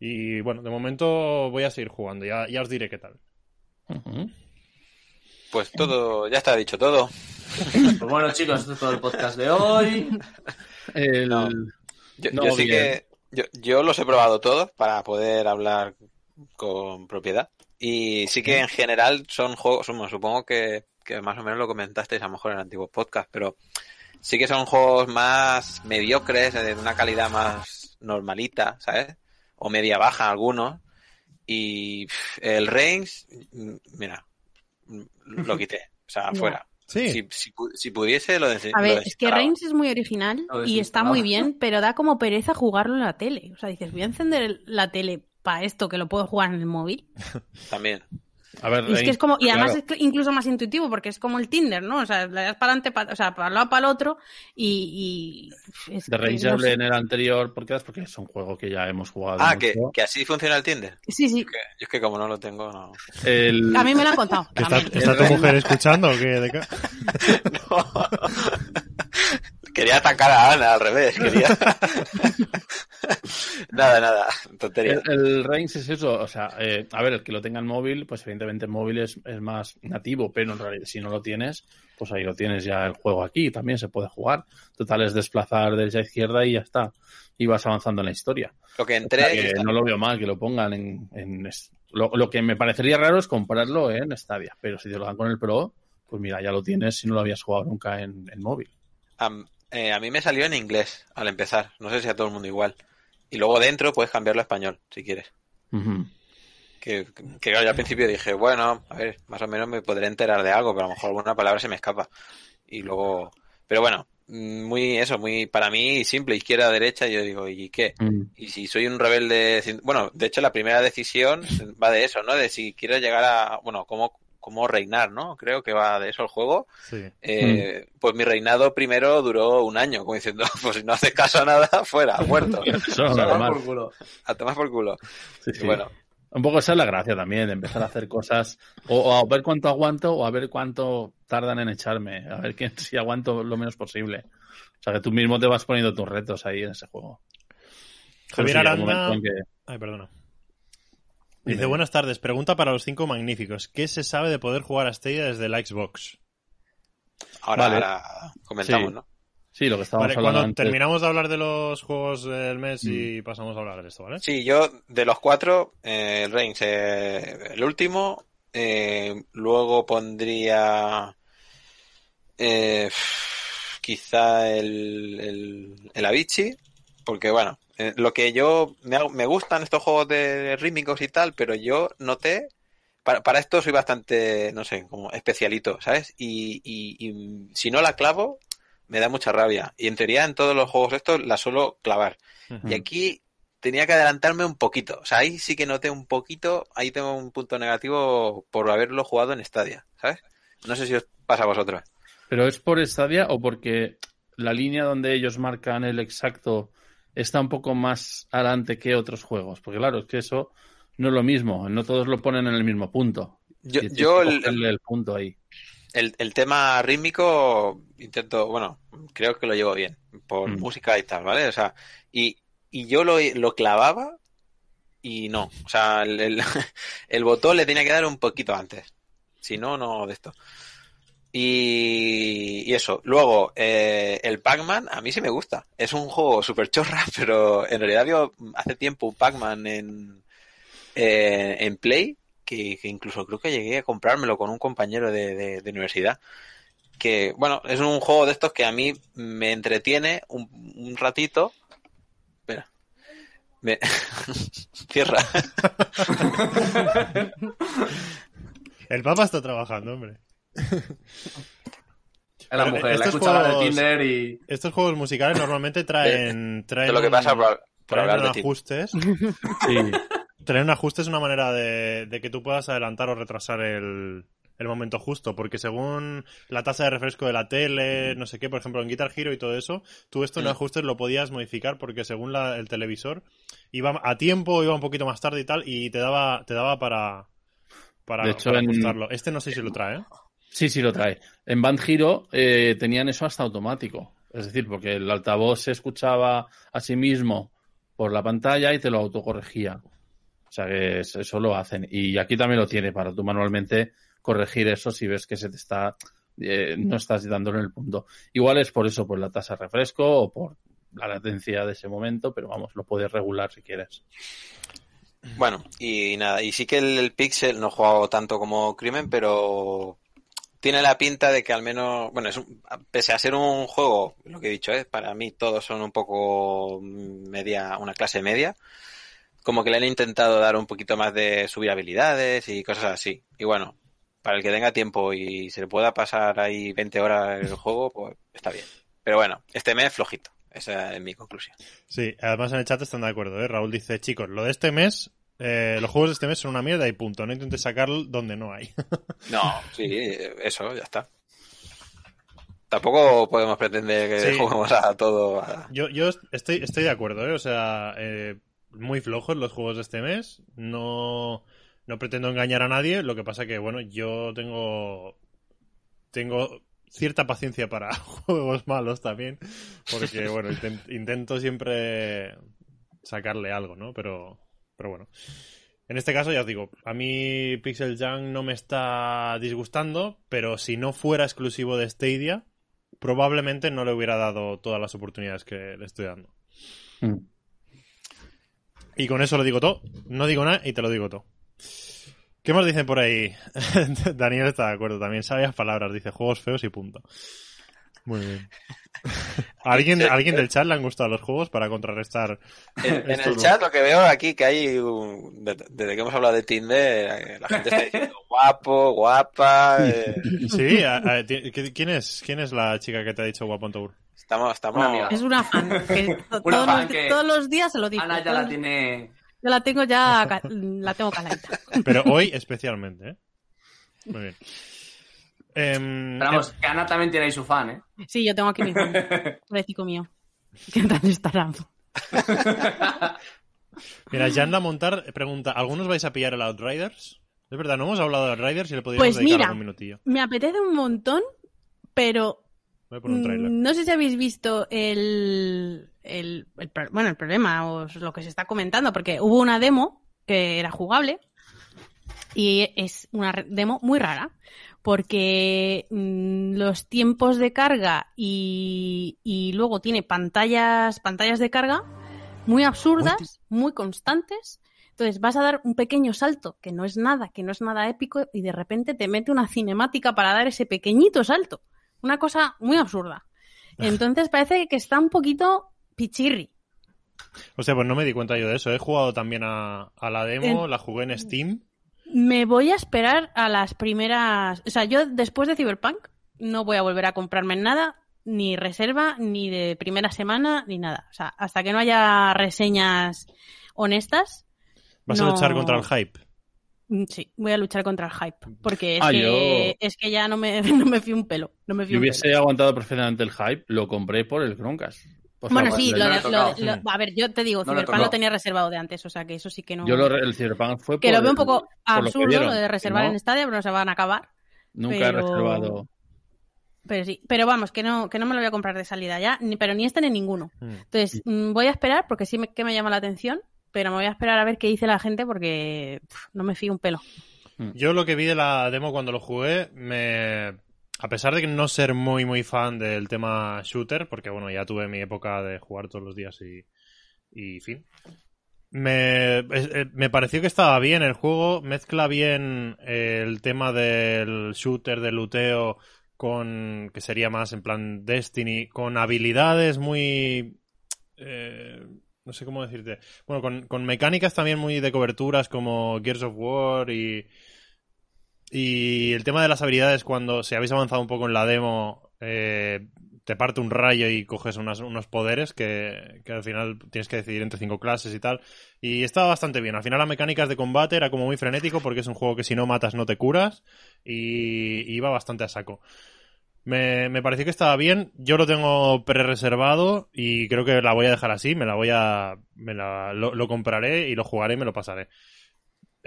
Y bueno, de momento voy a seguir jugando, ya, ya os diré qué tal. Pues todo, ya está dicho todo. Pues bueno, chicos, esto es todo el podcast de hoy. El- No. Yo, No, yo sí bien. que. Yo, yo los he probado todos para poder hablar con propiedad. Y sí que en general son juegos, bueno, supongo que, que más o menos lo comentasteis a lo mejor en el antiguo podcast, pero sí que son juegos más mediocres, de una calidad más normalita, ¿sabes? O media baja algunos. Y el Reigns, mm, mira, lo quité, o sea, fuera. Sí, Si, si, si pudiese, lo des- A ver, es que. Reigns es muy original y está muy bien, pero da como pereza jugarlo en la tele. O sea, dices, voy a encender la tele para esto que lo puedo jugar en el móvil. También. A ver, Y es que es como, y además claro. es incluso más intuitivo porque es como el Tinder, ¿no? O sea, le das para adelante, pa- o sea, para un lado, para el otro y. y es de no sé. en el anterior podcast porque es un juego que ya hemos jugado. Ah, mucho. que, que así funciona el Tinder. Sí, sí. Que- yo es que como no lo tengo, no. El- A mí me lo han contado. ¿Que ¿Está, tu mujer escuchando o qué? ¿De qué? quería atacar a Ana al revés, quería. nada, nada, tontería. El, el Reigns es eso, o sea, eh, a ver, el que lo tenga en móvil, pues evidentemente en móvil es, es más nativo, pero en realidad si no lo tienes, pues ahí lo tienes ya el juego aquí, también se puede jugar. Total es desplazar derecha a izquierda y ya está. Y vas avanzando en la historia. Lo que O entré. sea, y que está. no lo veo mal que lo pongan en... lo, lo que me parecería raro es comprarlo en Stadia, pero si te lo dan con el Pro, pues mira, ya lo tienes si no lo habías jugado nunca en, en móvil. Eh, a mí me salió en inglés al empezar. No sé si a todo el mundo igual. Y luego dentro puedes cambiarlo a español, si quieres. Que, que yo al principio dije, bueno, a ver, más o menos me podré enterar de algo, pero a lo mejor alguna palabra se me escapa. Y luego, pero bueno, mm, muy eso, muy para mí simple, izquierda, derecha, y yo digo, ¿y qué? Mm. Y si soy un rebelde, bueno, de hecho la primera decisión va de eso, ¿no? De si quiero llegar a, bueno, cómo, cómo reinar, ¿no? Creo que va de eso el juego. Sí. Eh, Pues mi reinado primero duró un año, como diciendo, pues si no haces caso a nada, fuera, muerto. Eso va normal. por culo. A tomar por culo. Sí, Y sí. bueno, Un poco esa es la gracia también, de empezar a hacer cosas, o, o a ver cuánto aguanto, o a ver cuánto tardan en echarme, a ver que, si aguanto lo menos posible. O sea, que tú mismo te vas poniendo tus retos ahí en ese juego. Javier Aranda- Ay, perdona. Dice, buenas tardes. Pregunta para los cinco magníficos. ¿Qué se sabe de poder jugar a Stadia desde la Xbox? ahora, Vale. ahora comentamos, Sí. ¿no? Sí, lo que estábamos Vale, hablando cuando antes. terminamos de hablar de los juegos del mes y pasamos a hablar de esto, ¿vale? Sí, yo de los cuatro, eh, el Reigns, eh, el último, eh, luego pondría... Eh, quizá el, el, el Avicii, porque bueno, eh, lo que yo me, hago- me gustan estos juegos de rítmicos y tal, pero yo noté para, para esto soy bastante, no sé, como especialito, ¿sabes? Y, y, y si no la clavo, me da mucha rabia. Y en teoría en todos los juegos estos la suelo clavar. Y aquí tenía que adelantarme un poquito. O sea, ahí sí que noté un poquito, ahí tengo un punto negativo por haberlo jugado en Stadia, ¿sabes? No sé si os pasa a vosotros. ¿Pero es por Stadia o porque la línea donde ellos marcan el exacto está un poco más adelante que otros juegos? Porque claro, es que eso no es lo mismo, no todos lo ponen en el mismo punto. Yo, yo el, el punto ahí. el, el tema rítmico intento, bueno, creo que lo llevo bien, por Mm. música y tal, ¿vale? O sea, y, y yo lo, lo clavaba y no. O sea, el, el, el botón le tenía que dar un poquito antes. Si no, no de esto. Y, eso. Luego, eh, el Pac-Man a mí sí me gusta. Es un juego súper chorra, pero en realidad vio hace tiempo un Pac-Man en, eh, en Play, que, incluso creo que llegué a comprármelo con un compañero de, de- de universidad. Que, bueno, es un juego de estos que a mí me entretiene un, un ratito. Espera. Me... Cierra. El Papa está trabajando, hombre. Es la Pero mujer, la estos de juegos- Tinder y. Estos juegos musicales normalmente traen, traen Es lo que pasa por, por traen hablar de ajustes. Sí, Traer un ajuste es una manera de, de que tú puedas adelantar o retrasar el, el momento justo, porque según la tasa de refresco de la tele, no sé qué, por ejemplo en Guitar Hero y todo eso, tú esto en Mm. ajustes lo podías modificar porque según la- el televisor iba a tiempo, iba un poquito más tarde y tal, y te daba, te daba para, para, De hecho, para en- ajustarlo. Este no sé si lo trae, ¿eh? Sí, sí lo trae. En Band Hero eh, tenían eso hasta automático. Es decir, porque el altavoz se escuchaba a sí mismo por la pantalla y te lo autocorregía. O sea que es- eso lo hacen. Y aquí también lo tiene para tú manualmente corregir eso si ves que se te está eh, no estás dándole el punto. Igual es por eso, por la tasa de refresco o por la latencia de ese momento, pero vamos, lo puedes regular si quieres. Bueno, y nada, y sí que el, el Pixel no he jugado tanto como Crimen, pero tiene la pinta de que al menos, bueno, es un- pese a ser un juego, lo que he dicho, ¿eh? para mí todos son un poco media, una clase media, como que le han intentado dar un poquito más de subir habilidades y cosas así. Y bueno, para el que tenga tiempo y se le pueda pasar ahí 20 horas el juego, pues está bien. Pero bueno, este mes flojito. Esa es mi conclusión. Sí, además en el chat están de acuerdo, ¿eh? Raúl dice, chicos, lo de este mes, eh, los juegos de este mes son una mierda y punto. No intentes sacarlo donde no hay. No, sí, eso, ya está. Tampoco podemos pretender que Sí. juguemos a todo. a- Yo, yo estoy, estoy de acuerdo, ¿eh? O sea, eh, muy flojos los juegos de este mes. No, no pretendo engañar a nadie. Lo que pasa que, bueno, yo tengo. Tengo cierta paciencia para juegos malos también. Porque, bueno, inten- intento siempre sacarle algo, ¿no? Pero, pero bueno. En este caso, ya os digo, a mí Pixel Junk no me está disgustando, pero si no fuera exclusivo de Stadia, probablemente no le hubiera dado todas las oportunidades que le estoy dando. Mm. Y con eso lo digo todo. No digo nada y te lo digo todo. ¿Qué más dicen por ahí? Daniel está de acuerdo también. Sabias palabras. Dice juegos feos y punto. Muy bien. ¿A ¿Alguien, ¿a ¿Alguien del chat le han gustado los juegos para contrarrestar? En, el chat lo que veo aquí que hay, un- de- desde que hemos hablado de Tinder, eh, la gente está diciendo guapo, guapa. eh, Sí, a- a- ti- ¿quién es, ¿quién es la chica que te ha dicho guapo en Tour? estamos, estamos. Una. Es una fan. que Una todos, fan los, que- todos los días se lo dice. Ana ya la tiene. Yo la tengo ya, la tengo caladita. Pero hoy especialmente, ¿eh? Muy bien. Em, Pero vamos, que Ana también tiene ahí su fan, ¿eh? Sí, yo tengo aquí mi fan. Pobrecito mío. ¿Qué tal estará? Mira, Yanda Montar pregunta, ¿algunos vais a pillar el Outriders? Es verdad, no hemos hablado de Outriders y le podríamos Pues dedicar mira. algún minutillo. Me apetece un montón, pero Voy a poner un. Mm, No sé si habéis visto el, el, el bueno, el problema o lo que se está comentando, porque hubo una demo que era jugable y es una demo muy rara, porque mm, los tiempos de carga y, y luego tiene pantallas, pantallas de carga muy absurdas, muy constantes. Entonces vas a dar un pequeño salto, que no es nada, que no es nada épico, y de repente te mete una cinemática para dar ese pequeñito salto. Una cosa muy absurda. Entonces parece que está un poquito pichirri. O sea, pues no me di cuenta yo de eso. He jugado también a, a la demo, En- la jugué en Steam. Me voy a esperar a las primeras. O sea, yo después de Cyberpunk no voy a volver a comprarme nada, ni reserva, ni de primera semana, ni nada. O sea, hasta que no haya reseñas honestas. Vas a luchar contra el hype. Mm, Sí, voy a luchar contra el hype. Porque es, Ah, que, yo- es que ya no me, no me fío un pelo. No me fío Yo hubiese pelo. aguantado perfectamente el hype, lo compré por el Chromecast. Por Bueno, favor, sí, lo lo a ver, yo te digo, No Cyberpunk lo tenía reservado de antes, o sea que eso sí que no. Yo lo, el Cyberpunk fue que por lo veo un poco absurdo lo, de reservar no, en Stadia, pero no se van a acabar. Nunca he reservado. Pero sí, pero vamos, que no, que no me lo voy a comprar de salida ya, ni, pero ni este ni ninguno. Mm. Entonces, mm, voy a esperar porque sí me, que me llama la atención, pero me voy a esperar a ver qué dice la gente porque no me fío un pelo. Yo lo que vi de la demo cuando lo jugué, me... A pesar de que no ser muy, muy fan del tema shooter, porque bueno, ya tuve mi época de jugar todos los días y, y fin. Me, eh, me pareció que estaba bien el juego, mezcla bien eh, el tema del shooter, del luteo, con que sería más en plan Destiny, con habilidades muy... eh, no sé cómo decirte. Bueno, con, con mecánicas también muy de coberturas como Gears of War y... Y el tema de las habilidades, cuando si habéis avanzado un poco en la demo, eh, te parte un rayo y coges unos poderes que, que al final tienes que decidir entre cinco clases y tal. Y estaba bastante bien. Al final las mecánicas de combate era como muy frenético porque es un juego que si no matas no te curas y, iba bastante a saco. Me, me pareció que estaba bien. Yo lo tengo pre-reservado y creo que la voy a dejar así. Me la voy a. Me la, lo compraré y lo jugaré y me lo pasaré.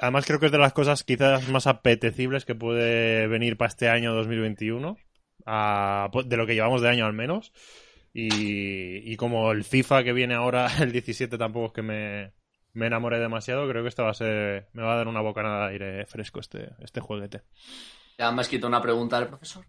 Además, creo que es de las cosas quizás más apetecibles que puede venir para este año 2021. a- de lo que llevamos de año al menos. Y, como el FIFA que viene ahora, el 17, tampoco es que me, me enamoré demasiado, creo que este va a ser. Me va a dar una bocanada de aire fresco este, este jueguete. Ya me has quitado una pregunta del profesor.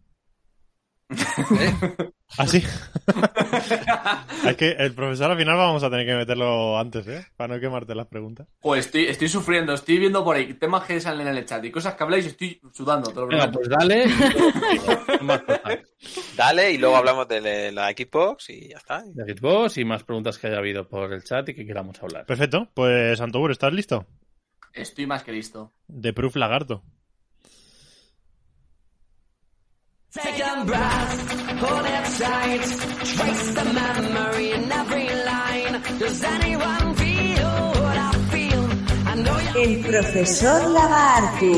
¿Ah, sí? es que el profesor al final vamos a tener que meterlo antes, ¿eh? Para no quemarte las preguntas. Pues estoy, estoy sufriendo, estoy viendo por ahí temas que salen en el chat y cosas que habláis y estoy sudando, te lo Venga, pues dale. Dale y luego hablamos de la Xbox y ya está. De Xbox y más preguntas que haya habido por el chat y que queramos hablar. Perfecto, pues Antobur, ¿estás listo? Estoy más que listo. De Proof Lagarto. Take a breath, hold it tight. Trace the memory in every line. Does anyone feel what I feel? I know you. El profesor Lagartu.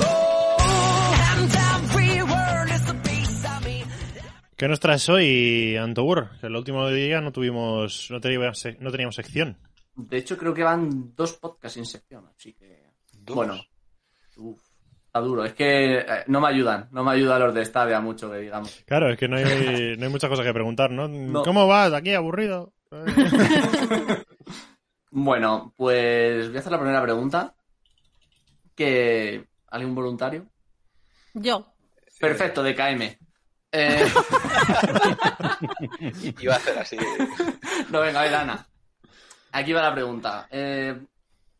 Oh, and every word is a piece of me. ¿Qué nos traes hoy, Antobur? Que el último día no tuvimos, no teníamos, no teníamos sección. De hecho, creo que van dos podcasts sin sección, así que. Dos. Bueno. Uf, duro. Es que eh, no me ayudan. No me ayudan los de Stadia mucho, que digamos. Claro, es que no hay, no hay muchas cosas que preguntar, ¿no? No. ¿Cómo vas? Aquí, aburrido. Bueno, pues voy a hacer la primera pregunta. Que. ¿Algún voluntario? Yo. Perfecto, de KM. Eh, Iba a hacer así. no, venga, a ver, Ana. Aquí va la pregunta. Eh,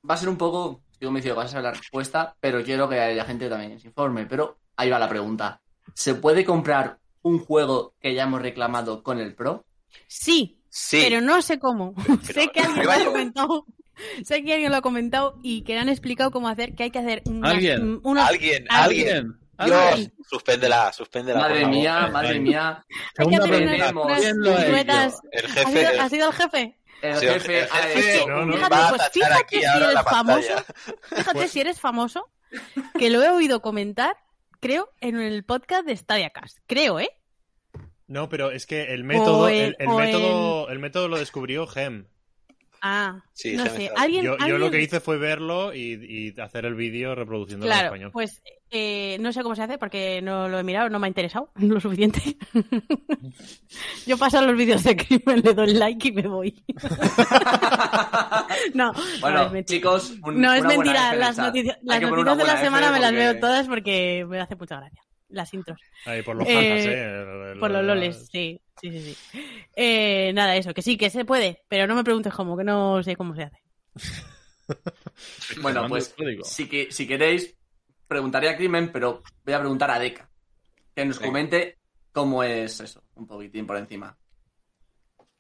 va a ser un poco. Me dice, vas a saber la respuesta, pero quiero que la gente también se informe. Pero ahí va la pregunta. ¿Se puede comprar un juego que ya hemos reclamado con el Pro? Sí, Sí. pero no sé cómo. sé que alguien lo ha comentado. Sé que alguien lo ha comentado y que le han explicado cómo hacer, que hay que hacer unas- ¿Alguien? Alguien, Alguien. alguien. ¿Alguien? Dios, suspéndela, suspéndela. Madre mía, madre mía. hay que hacer pregunta. unas, unas ¿Quién lo ha piruetas. El ¿Ha jefe. sido, ha sido el jefe? El Sí, el jefe el ha jefe hecho No, un- no. Fíjate, pues si eres famoso. Fíjate si eres famoso, que lo he oído comentar, creo, en el podcast de Stadia Cast. Creo, ¿eh? No, pero es que el método, el, en- el método, el método lo descubrió Gem. Ah, Sí, no sé. ¿Alguien, Yo, yo alguien- lo que hice fue verlo y, y hacer el vídeo reproduciéndolo en Claro, español. pues eh, no sé cómo se hace porque no lo he mirado, no me ha interesado lo suficiente. Yo paso los vídeos de crimen, le doy like y me voy. no, Bueno, chicos, un- no es mentira, en las, las noticias de la semana me las veo todas porque me hace mucha gracia. Las intros. Ahí, por los Eh, ¿eh? Por los loles, sí, sí, sí. sí. Eh, nada, eso, que sí, que se puede, pero no me preguntes cómo, que no sé cómo se hace. Bueno, pues si, que, si queréis, preguntaría a Crimen, pero voy a preguntar a Deca. Que nos comente cómo es eso, un poquitín por encima.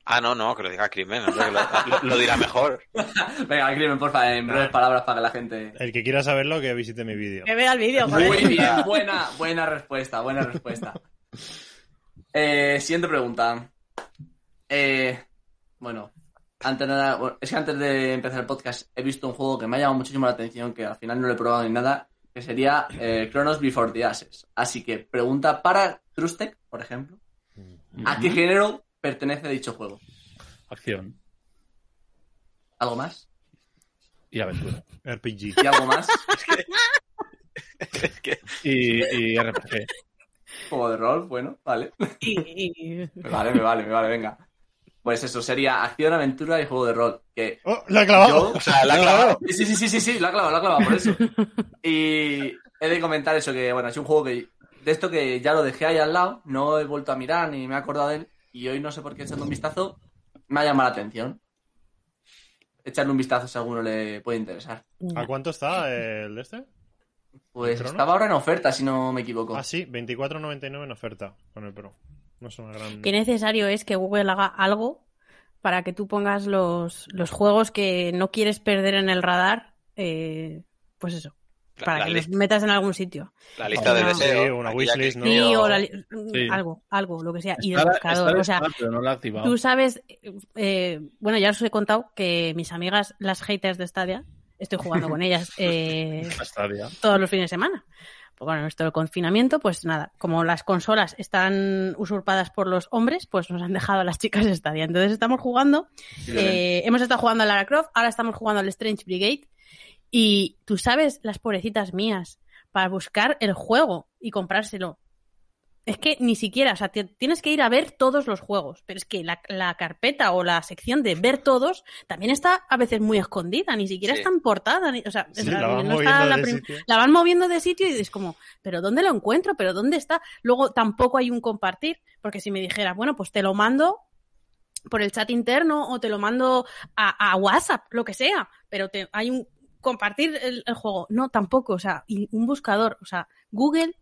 Ah, no, no, que lo diga Crimen, hombre, que lo, lo- lo dirá mejor. Venga, Crimen, porfa, en breves palabras para que la gente... El que quiera saberlo, que visite mi vídeo. Que vea el vídeo. Muy bien, buena, buena respuesta, buena respuesta. Eh, siguiente pregunta. Eh, bueno, antes de nada, es que antes de empezar el podcast he visto un juego que me ha llamado muchísimo la atención, que al final no lo he probado ni nada, que sería eh, Chronos Before the Ashes. Así que pregunta para Trustec, por ejemplo, ¿a qué género pertenece dicho juego? Acción ¿Algo más? y aventura. RPG. ¿Y algo más? Es que- Y, y RPG. Juego de rol, bueno, vale. Me vale, me vale, me vale, venga. Pues eso, sería acción, aventura y juego de rol. Que ¡Oh, lo ha clavado! yo... o sea, la ha clavado. Sí, sí, sí, sí, sí, lo ha clavado, lo ha clavado, por eso. Y he de comentar eso, que bueno, es un juego que de esto que ya lo dejé ahí al lado, no he vuelto a mirar ni me he acordado de él, y hoy no sé por qué echando un vistazo, me ha llamado la atención. Echarle un vistazo si a alguno le puede interesar. ¿A cuánto está el de este? Pues estaba ahora en oferta, si no me equivoco. Ah, sí, 24.99 en oferta con el Pro. No es una gran... Qué necesario es que Google haga algo para que tú pongas los, los juegos que no quieres perder en el radar, eh, pues eso, para la que los metas en algún sitio. La lista de Sí, deseos. una aquella wishlist, que- ¿no? Sí, o la li- Sí. algo, algo, lo que sea. Y de Está- buscador. está o sea, no activado. tú sabes, eh, bueno, ya os he contado que mis amigas, las haters de Stadia, estoy jugando con ellas eh, todos los fines de semana. Pues bueno, esto del confinamiento, pues nada, como las consolas están usurpadas por los hombres, pues nos han dejado a las chicas Stadia. Entonces estamos jugando, eh, hemos estado jugando a Lara Croft, ahora estamos jugando al Strange Brigade. Y tú sabes, las pobrecitas mías, para buscar el juego y comprárselo. Es que ni siquiera, o sea, ti- tienes que ir a ver todos los juegos, pero es que la, la carpeta o la sección de ver todos también está a veces muy escondida, ni siquiera Sí. está en portada, ni- o sea, Sí, la van no está moviendo la de prim- sitio. la van moviendo de sitio y es como, ¿pero dónde lo encuentro? ¿Pero dónde está? Luego tampoco hay un compartir, porque si me dijeras, bueno, pues te lo mando por el chat interno o te lo mando a, a WhatsApp, lo que sea, pero te, hay un compartir el, el juego. No, tampoco, o sea, un buscador, o sea, Google,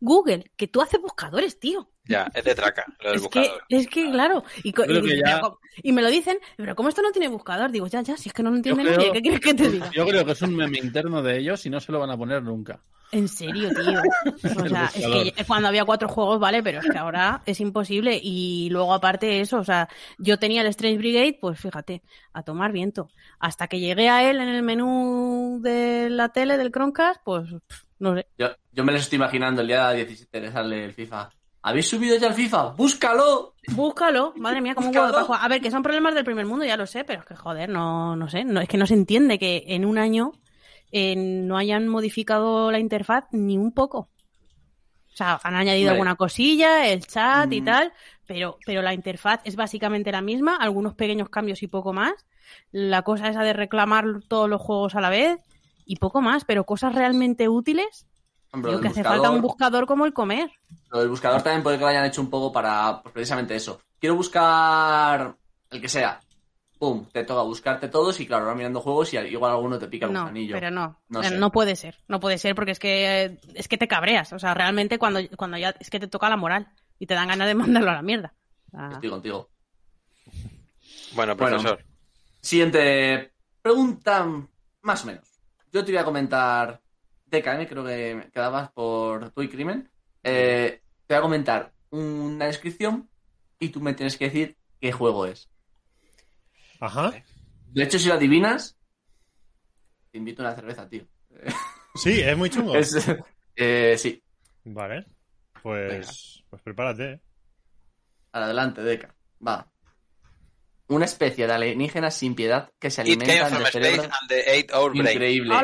Google, que tú haces buscadores, tío. Ya, es de traca, lo del Es que, buscador. es que, claro, y, que me lo dicen, pero ¿cómo esto no tiene buscador? Digo, ya, ya, si es que no lo entiende creo- nadie, ¿qué quieres que te diga? Yo creo que es un meme interno de ellos y no se lo van a poner nunca. En serio, tío. O sea, es que cuando había cuatro juegos, vale, pero es que ahora es imposible. Y luego, aparte eso, o sea, yo tenía el Strange Brigade, pues fíjate, a tomar viento. Hasta que llegué a él en el menú de la tele del Chromecast, pues pff, no sé. Yo, yo me les estoy imaginando el día 17 de sale el FIFA. ¿Habéis subido ya el FIFA? ¡Búscalo! Búscalo, madre mía, cómo Búscalo. huevo jugar. A ver, que son problemas del primer mundo, ya lo sé, pero es que joder, no, no sé, no, es que no se entiende que en un año eh, no hayan modificado la interfaz ni un poco. O sea, han añadido alguna cosilla, el chat y Mm. tal, pero, pero la interfaz es básicamente la misma, algunos pequeños cambios y poco más. La cosa esa de reclamar todos los juegos a la vez y poco más, pero cosas realmente útiles. Hombre, lo que del hace falta un buscador- buscador como el comer. Lo del buscador también puede que lo hayan hecho un poco para pues, precisamente eso. Quiero buscar el que sea. Pum, te toca buscarte todos y claro, ahora mirando juegos y igual alguno te pica el No, gusanillo. pero no, No sé. no puede ser, no puede ser porque es que es que te cabreas, o sea, realmente cuando, cuando ya es que te toca la moral y te dan ganas de mandarlo a la mierda. Ah, Estoy contigo. Bueno, Bueno. profesor. Siguiente pregunta, más o menos. Yo te voy a comentar DKM, creo que quedabas por tu y crimen. Eh, te voy a comentar una descripción y tú me tienes que decir qué juego es. Ajá. De hecho, si lo adivinas, te invito a una cerveza, tío. Sí, es muy chungo. Es, eh, sí, Vale. Pues, pues prepárate. ¿eh? adelante, Deca. Va. Una especie de alienígenas sin piedad que se alimentan de cerebro. Increíble.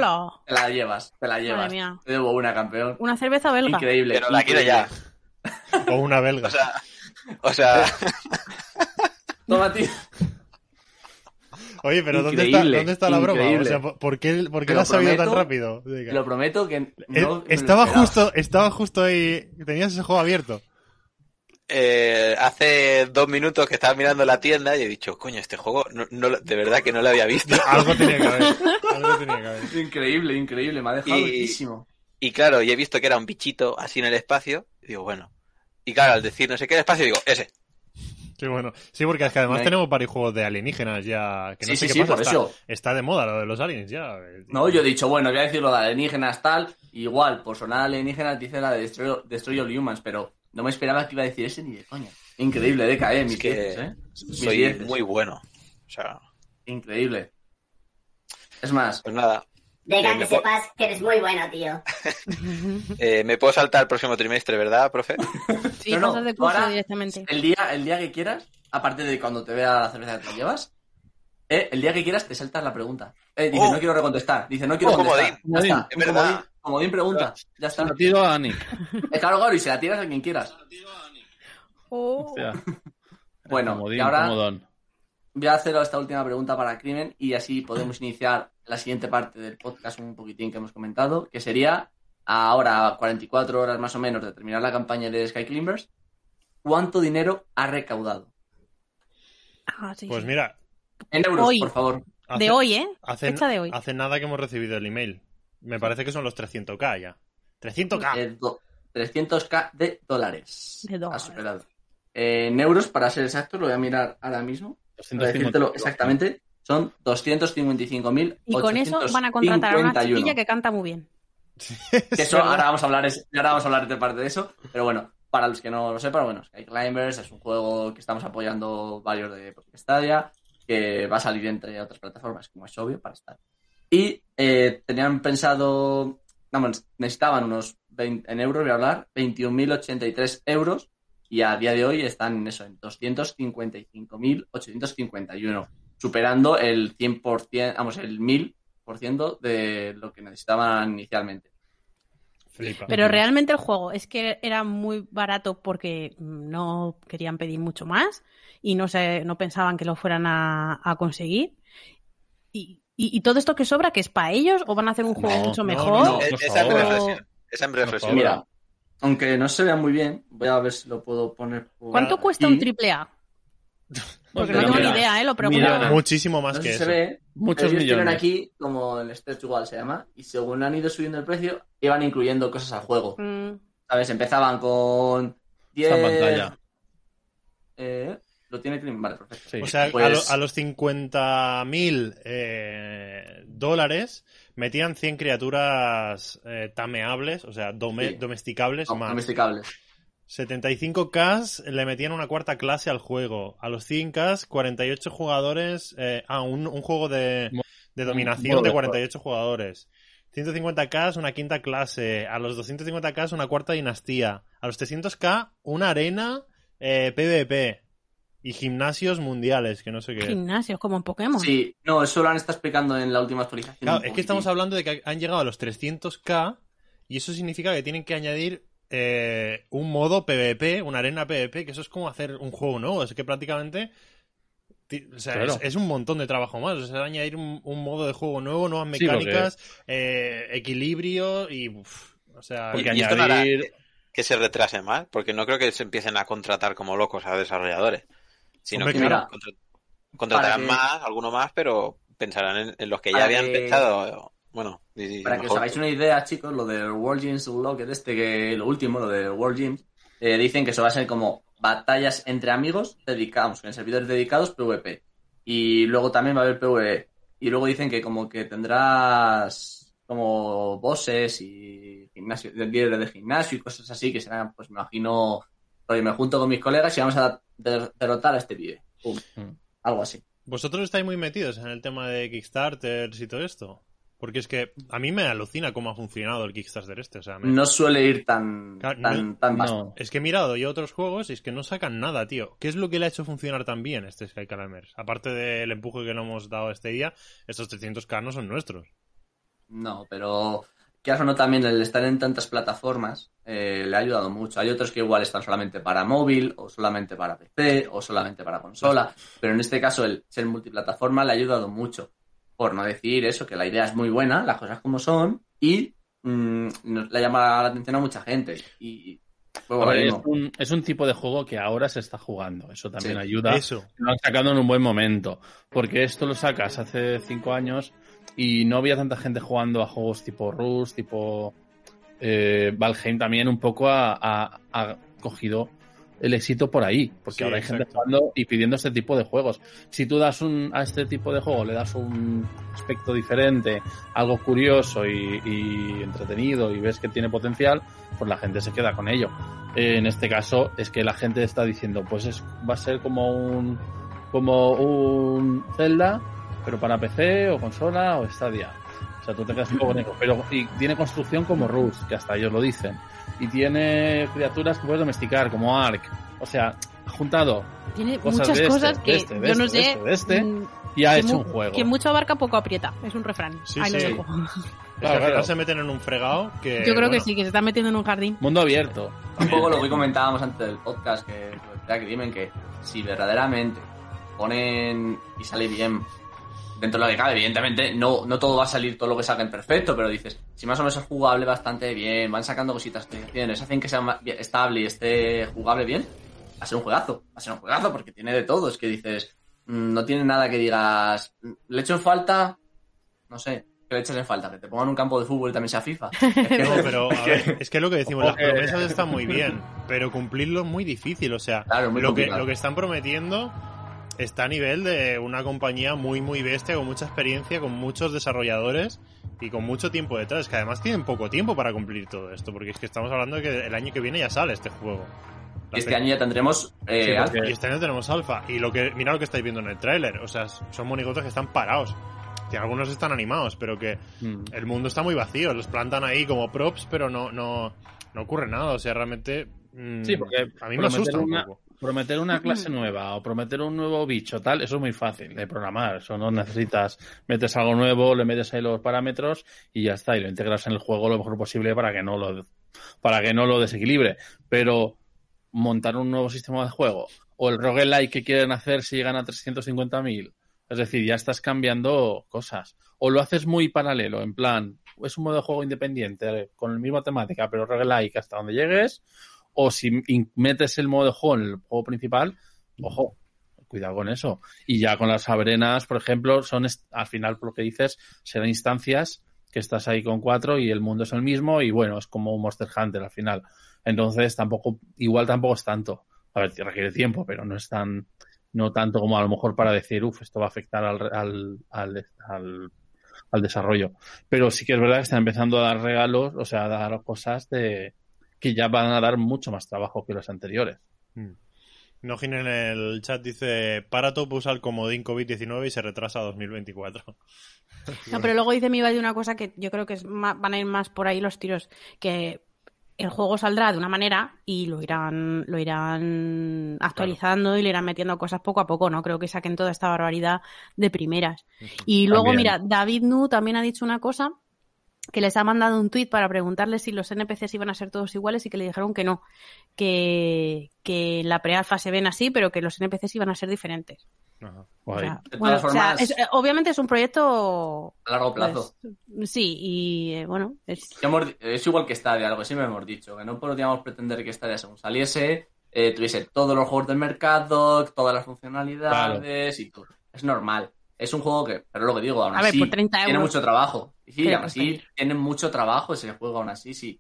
Te la llevas, te la llevas. mía. Te debo una, campeón. Una cerveza belga. Increíble. Pero la quiero ya. O una belga. O sea, o sea, Toma, tío. Oye, pero ¿dónde está, Increíble, ¿dónde está la broma? O sea, ¿por- ¿por qué, por qué la has sabido tan rápido? Lo prometo que Eh, no estaba justo, estaba justo ahí. Tenías ese juego abierto. Eh, hace dos minutos que estaba mirando la tienda y he dicho, coño, este juego no, no lo- de verdad que no lo había visto. Algo tenía que haber. Algo tenía que haber. Increíble, increíble. Me ha dejado Y-. Y claro, y he visto que era un bichito así en el espacio. Y digo, bueno, Y claro, al decir no sé qué espacio, digo, ese. Qué bueno. Sí, porque es que además tenemos varios juegos de alienígenas ya. Que no Sí, sé sí, qué sí, pasa. por está, eso. está de moda lo de los aliens ya. No, yo he dicho, bueno, voy a decir lo de alienígenas tal, igual, por sonar alienígenas dice la de Destroy, Destroy All Humans, pero no me esperaba que iba a decir ese ni de coña. Increíble, Deca, eh, mis que dieces, eh. Mis soy dieces. muy bueno. O sea, Increíble. Es más, pues nada. Deja Eh, que sepas que eres muy bueno, tío. Eh, me puedo saltar el próximo trimestre, ¿verdad, profe? Sí, No, no, pasas de curso ahora- directamente. el día, el día que quieras, aparte de cuando te vea la cerveza que te llevas, eh, el día que quieras te saltas la pregunta. Eh, dice, Oh. no quiero recontestar. Dice, no quiero Oh, contestar. comodín. Ya está. Es verdad. Comodín, comodín pregunta. Ya Se está. lo tiro a. Eh, claro, claro, y se la tiras a quien quieras. Oh. Hostia. Bueno, Comodín, y ahora comodón. voy a hacer esta última pregunta para Crimen y así podemos iniciar la siguiente parte del podcast un poquitín que hemos comentado, que sería ahora a 44 horas más o menos de terminar la campaña de Sky Climbers, ¿cuánto dinero ha recaudado? Ah, sí, Pues sí. mira. En euros, Hoy. por favor. De hoy, ¿eh? Hace, Fecha de hoy. hace nada que hemos recibido el email. Me parece que son los 300k ya. 300k. Eh, do- 300k de dólares. De dólares. Ha superado. Eh, en euros, para ser exactos, lo voy a mirar ahora mismo. Para 250. decírtelo exactamente, son 255.851. Y con eso van a contratar a una chiquilla que canta muy bien. Que eso, ahora vamos a hablar, ahora vamos a hablar de parte de eso, pero bueno, para los que no lo sepan, bueno, Sky Climbers es un juego que estamos apoyando varios de Stadia, que va a salir entre otras plataformas, como es obvio, para estar. Y eh, tenían pensado, vamos, necesitaban unos 20, en euros, voy a hablar, 21.083 euros, y a día de hoy están en eso, en 255.851, superando el 100%, vamos, el 1000% de lo que necesitaban inicialmente. Flipa. Pero realmente el juego es que era muy barato porque no querían pedir mucho más y no se, no pensaban que lo fueran a, a conseguir. Y, y- y todo esto que sobra, que es para ellos o van a hacer un juego No, mucho no, mejor. no. Es- por esa es mi reflexión. Esa es mi reflexión. Mira, aunque no se vea muy bien, voy a ver si lo puedo poner por ¿Cuánto cuesta aquí. un triple A? Porque no Pero tengo ni idea, ¿eh? Lo pregunto. mira, Muchísimo más No que si eso. se ve. Muchos Ellos tienen millones. aquí como el Stretch igual se llama y según han ido subiendo el precio iban incluyendo cosas al juego. Mm, ¿Sabes? Empezaban con 10... Esa pantalla. Eh, lo tiene Crim, vale, perfecto. Sí. O sea, Pues- a, lo- a los 50.000 eh, dólares metían 100 criaturas eh, tameables, o sea, dome- Sí. domesticables No, más. domesticables. 75k le metían una cuarta clase al juego. A los 100k, 48 jugadores. Eh, ah, un, un juego de, dominación de 48 jugadores. 150k, una quinta clase. A los 250k, una cuarta dinastía. A los 300k, una arena eh, PvP. Y gimnasios mundiales, que no sé qué. Gimnasios, como en Pokémon. Sí, no, eso lo han estado explicando en la última actualización. Claro, es que estamos hablando de que han llegado a los 300k y eso significa que tienen que añadir eh, un modo PvP, una arena PvP, que eso es como hacer un juego nuevo. Es que prácticamente ti- o sea, Claro. es, es un montón de trabajo más. O sea, añadir un, un modo de juego nuevo, nuevas Sí, porque- mecánicas, eh, equilibrio y... uf, o sea, Porque Y- y esto no hará añadir- que- que se retrase más, porque no creo que se empiecen a contratar como locos a desarrolladores, sino Hombre, que claro. contra- contratarán que- más, alguno más, pero pensarán en, en los que ya Para habían que- pensado. Bueno, y- y Para que os hagáis una idea, chicos, lo del World Games Unlocked, este que lo último, lo del World Games, eh, dicen que eso va a ser como batallas entre amigos dedicados, en servidores dedicados PvP. Y luego también va a haber PvE. Y luego dicen que como que tendrás como bosses y gimnasio, de líderes de gimnasio y cosas así, que serán, pues me imagino, oye, me junto con mis colegas y vamos a der- derrotar a este pibe. Pum. Mm. Algo así. ¿Vosotros estáis muy metidos en el tema de Kickstarters y todo esto? Porque es que a mí me alucina cómo ha funcionado el Kickstarter este. O sea, me- No suele ir tan, Claro, tan, no- tan vasto. No. Es que he mirado yo otros juegos y es que no sacan nada, tío. ¿Qué es lo que le ha hecho funcionar tan bien este Sky Calamers? Aparte del empuje que le hemos dado este día, estos 300k no son nuestros. No, pero quieras o no también el estar en tantas plataformas eh, le ha ayudado mucho. Hay otros que igual están solamente para móvil, o solamente para PC, o solamente para consola, pero en este caso el ser multiplataforma le ha ayudado mucho. Por no decir eso, que la idea es muy buena, las cosas como son, y mm, nos- le llama la atención a mucha gente. Y pues, A bueno, ver, es, un, es un tipo de juego que ahora se está jugando. Eso también Sí. ayuda. Eso. Lo han sacado en un buen momento. Porque esto lo sacas hace cinco años y no había tanta gente jugando a juegos tipo Rust, tipo eh, Valheim también, un poco a, a- a cogido el éxito por ahí, porque Sí, ahora hay gente jugando y pidiendo este tipo de juegos. Si tú das un, a este tipo de juego, le das un aspecto diferente, algo curioso y, y entretenido y ves que tiene potencial, pues la gente se queda con ello. Eh, en este caso es que la gente está diciendo, pues es, va a ser como un, como un Zelda, pero para PC o consola o Stadia. O sea, tú te quedas un poco negro. Pero y tiene construcción como Rust, que hasta ellos lo dicen. Y tiene criaturas que puedes domesticar, como Ark. O sea, ha juntado Tiene cosas muchas de este, cosas de que este, de yo no este, de sé. este, de este, mm, y ha hecho un juego. Que mucho abarca, poco aprieta. Es un refrán. Sí, Ahí lo sí. dejo. Es que al Claro, final claro. se meten en un fregado que. Yo creo bueno, que sí, que se está metiendo en un jardín. Mundo abierto. Un poco lo que comentábamos antes del podcast, que que que si verdaderamente ponen y sale bien dentro de lo que cabe, evidentemente no, no todo va a salir todo lo que saquen perfecto, pero dices, si más o menos es jugable bastante bien, van sacando cositas, actualizaciones, hacen que sea estable y esté jugable bien, va a ser un juegazo, va a ser un juegazo porque tiene de todo, es que dices, mm, no tiene nada que digas, le echo en falta, no sé, que le eches en falta, que te pongan un campo de fútbol y también sea FIFA. Es que- No, pero a ver, es que lo que decimos, las promesas están muy bien, pero cumplirlo es muy difícil. O sea, Claro, muy lo, que, lo que están prometiendo está a nivel de una compañía muy, muy bestia, con mucha experiencia, con muchos desarrolladores y con mucho tiempo detrás. Que además tienen poco tiempo para cumplir todo esto, porque es que estamos hablando de que el año que viene ya sale este juego. Y este año ya tendremos eh, Sí, alfa. Y este año tenemos alfa. Y lo que, mira lo que estáis viendo en el tráiler. O sea, son monigotes que están parados. Que algunos están animados, pero que Mm. el mundo está muy vacío. Los plantan ahí como props, pero no, no, no ocurre nada. O sea, realmente. mm, Sí, porque a mí me asusta un una, poco. Prometer una clase nueva o prometer un nuevo bicho, tal, eso es muy fácil de programar. Eso no necesitas, metes algo nuevo, le metes ahí los parámetros y ya está, y lo integras en el juego lo mejor posible para que no lo, para que no lo desequilibre. Pero montar un nuevo sistema de juego o el roguelike que quieren hacer si llegan a 350.000, es decir, ya estás cambiando cosas. O lo haces muy paralelo, en plan, es un modo de juego independiente eh, con la misma temática, pero roguelike hasta donde llegues, o si metes el modo de juego en el juego principal, ojo, cuidado con eso. Y ya con las arenas, por ejemplo, son al final, por lo que dices, serán instancias que estás ahí con cuatro y el mundo es el mismo y bueno, es como un Monster Hunter al final. Entonces tampoco, igual tampoco es tanto. A ver, requiere tiempo, pero no es tan, no tanto como a lo mejor para decir, uff, esto va a afectar al, al, al, al- al desarrollo. Pero sí que es verdad que están empezando a dar regalos, o sea, a dar cosas de que ya van a dar mucho más trabajo que los anteriores. Nojin en el chat dice: Paratop usa el comodín COVID-19 y se retrasa a 2024. No, pero luego dice mi de una cosa que yo creo que es ma- van a ir más por ahí los tiros, que el juego saldrá de una manera y lo irán, lo irán actualizando y le irán metiendo cosas poco a poco, ¿no? Creo que saquen toda esta barbaridad de primeras. Y luego, También. mira, David Nu también ha dicho una cosa que les ha mandado un tuit para preguntarle si los NPCs iban a ser todos iguales y que le dijeron que no, que, que en la prealfa se ven así, pero que los NPCs iban a ser diferentes. Ajá. O Guay. sea, De bueno, todas o sea, formas- es- obviamente es un proyecto a largo plazo. pues, sí, y eh, bueno, es, igual que Stadia, algo que siempre hemos dicho, que no podríamos pretender que Stadia según saliese, eh, tuviese todos los juegos del mercado, todas las funcionalidades y todo. Es normal. Es un juego que, pero lo que digo, aún A ver, así por 30 tiene mucho trabajo. Y sí, aún así tiene mucho trabajo ese juego, aún así, sí.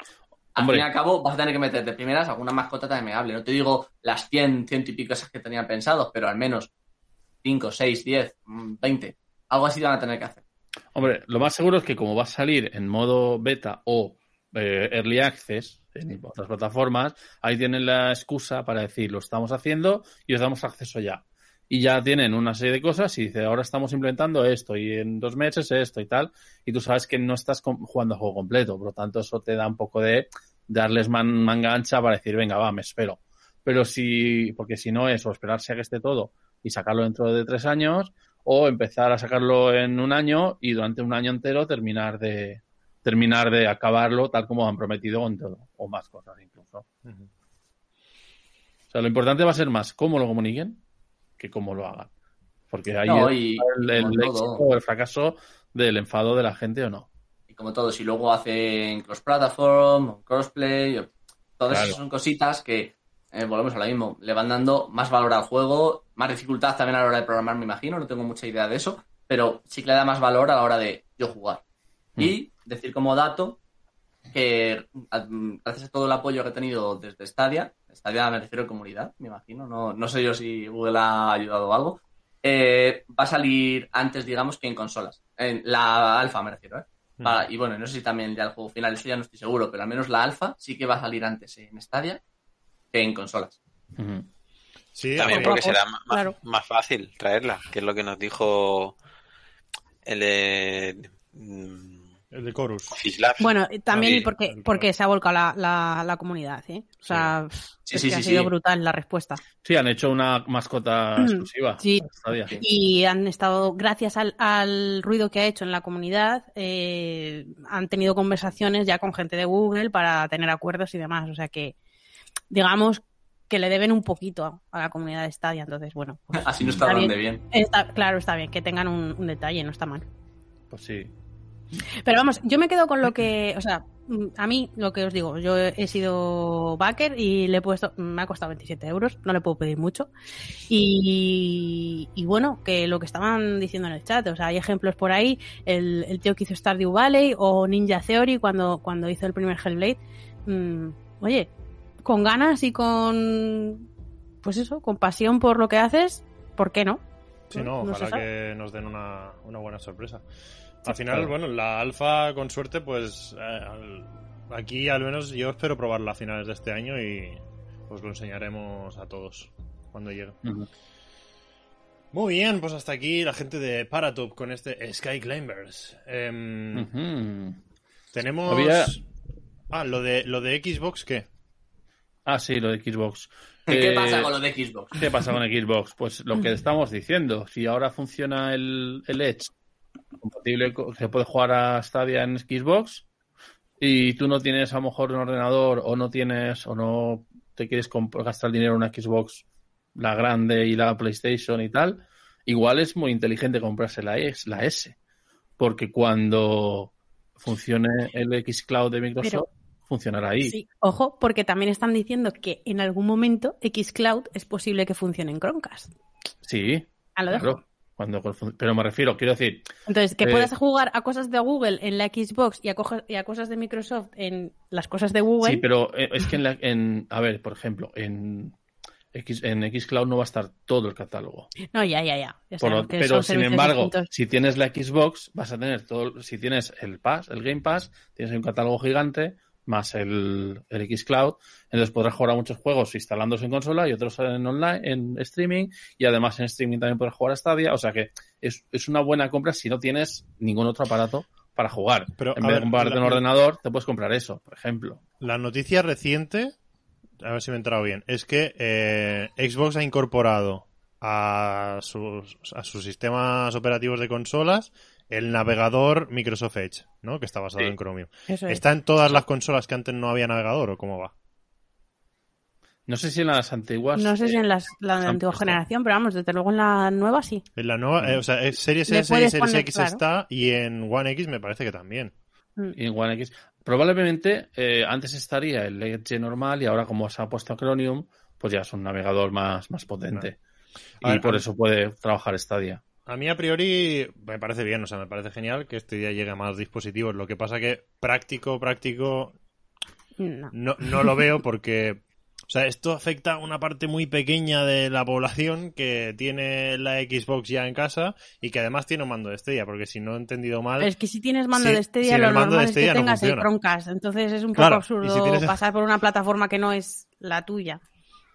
Al Hombre. fin y al cabo, vas a tener que meter de primeras alguna mascota también amigable. No te digo las 100, 100 y pico esas que tenían pensados, pero al menos 5, 6, 10, mm, 20. Algo así van a tener que hacer. Hombre, lo más seguro es que como va a salir en modo beta o eh, early access en otras plataformas, ahí tienen la excusa para decir lo estamos haciendo y os damos acceso ya. Y ya tienen una serie de cosas y dice ahora estamos implementando esto y en dos meses esto y tal. Y tú sabes que no estás jugando a juego completo, por lo tanto eso te da un poco de darles man- manga ancha para decir venga va, me espero. Pero si, porque si no es o esperarse a que esté todo y sacarlo dentro de tres años o empezar a sacarlo en un año y durante un año entero terminar de terminar de acabarlo tal como han prometido con todo o más cosas incluso. O sea, lo importante va a ser más cómo lo comuniquen que cómo lo hagan. Porque ahí No, y el, el éxito o el fracaso del enfado de la gente o no. Y como todo, si luego hacen cross-platform, crossplay, todas Claro. esas son cositas que, eh, volvemos a lo mismo, le van dando más valor al juego, más dificultad también a la hora de programar, me imagino, no tengo mucha idea de eso, pero sí que le da más valor a la hora de yo jugar. Y decir como dato que gracias a todo el apoyo que he tenido desde Stadia, Stadia me refiero a comunidad, me imagino. No, no sé yo si Google ha ayudado o algo. Eh, va a salir antes, digamos, que en consolas. En la alfa me refiero, ¿eh? Para- y bueno, no sé si también ya el juego final, eso ya no estoy seguro, pero al menos la alfa sí que va a salir antes en Stadia que en consolas. Sí, También eh, porque será claro. más fácil traerla, que es lo que nos dijo el mm, el de Chorus. Bueno, también y porque, porque se ha volcado la, la, la comunidad, ¿eh? O sea, Sí, es sí, que sí, ha sido sí. brutal la respuesta. Sí, han hecho una mascota exclusiva. Sí. Y han estado, gracias al, al ruido que ha hecho en la comunidad, eh, han tenido conversaciones ya con gente de Google para tener acuerdos y demás. O sea que, digamos que le deben un poquito a la comunidad de Stadia. Entonces, bueno, pues Así no está Está bien. está, claro, está bien que tengan un, un detalle, no está mal. Pues sí. Pero vamos, yo me quedo con lo que, o sea, mm, a mí lo que os digo, yo he sido backer y le he puesto, me ha costado 27 euros, no le puedo pedir mucho. Y, y bueno, que lo que estaban diciendo en el chat, o sea, hay ejemplos por ahí, el, el tío que hizo Stardew Valley o Ninja Theory cuando, cuando hizo el primer Hellblade. Mm, oye, con ganas y con, pues eso, con pasión por lo que haces, ¿por qué no? Sí, no, No ojalá que nos den una, una buena sorpresa. Al final, claro. bueno, la alfa, con suerte, pues eh, al- aquí al menos yo espero probarla a finales de este año y os lo enseñaremos a todos cuando llegue. Muy bien, pues hasta aquí la gente de Paratop con este Sky Climbers. Em. Tenemos... Había- Ah, lo de, lo de Xbox, ¿qué? Ah, sí, lo de Xbox. ¿Qué Eh, pasa con lo de Xbox? ¿Qué pasa con Xbox? Pues lo que estamos diciendo. Si ahora funciona el, el Edge compatible, co- se puede jugar a Stadia en Xbox y tú no tienes a lo mejor un ordenador o no tienes o no te quieres gastar dinero en una Xbox, la grande y la PlayStation y tal, igual es muy inteligente comprarse la S, la S porque cuando funcione el Xcloud de Microsoft, funcionará ahí. Sí, ojo, porque también están diciendo que en algún momento Xcloud es posible que funcione en Chromecast. Sí, Ah, lo dejo. claro. Cuando, pero me refiero, quiero decir, Entonces, que Eh, puedas jugar a cosas de Google en la Xbox y a, y a cosas de Microsoft en las cosas de Google. Sí, pero eh, es que en, la- en- a ver, por ejemplo, en X, en Xcloud no va a estar todo el catálogo. No, ya, ya, ya. Lo- pero sin embargo, distintos. si tienes la Xbox, vas a tener todo, si tienes el Pass, el Game Pass, tienes un catálogo gigante más el, el Xcloud, entonces podrás jugar a muchos juegos instalándose en consola y otros en online, en streaming, y además en streaming también podrás jugar a Stadia, o sea que es, es una buena compra si no tienes ningún otro aparato para jugar. Pero, en vez ver, de comprarte un ordenador, te puedes comprar eso, por ejemplo. La noticia reciente, a ver si me he entrado bien, es que eh, Xbox ha incorporado a sus, a sus sistemas operativos de consolas el navegador Microsoft Edge, ¿no? Que está basado Sí. en Chromium. Eso es. ¿Está en todas las consolas que antes no había navegador o cómo va? No sé si en las antiguas. No sé si eh, en las- la de antigua generación, pero vamos, desde luego en la nueva sí. En la nueva, eh, o sea, es Series S Series poner, X claro. está y en One X me parece que también. Y en One X. Probablemente eh, antes estaría el Edge normal y ahora como se ha puesto Chromium, pues ya es un navegador más, más potente. Y ver, por eso puede trabajar Stadia. A mí a priori me parece bien, o sea, me parece genial que este día llegue a más dispositivos. Lo que pasa que práctico, práctico, No. no, no lo veo porque, o sea, esto afecta a una parte muy pequeña de la población que tiene la Xbox ya en casa y que además tiene un mando de Stadia, porque si no he entendido mal, Es que si tienes mando de Stadia, lo normal de es que Stadia no tengas el. Chromecast. Entonces es un poco Claro, absurdo si tienes- pasar por una plataforma que no es la tuya.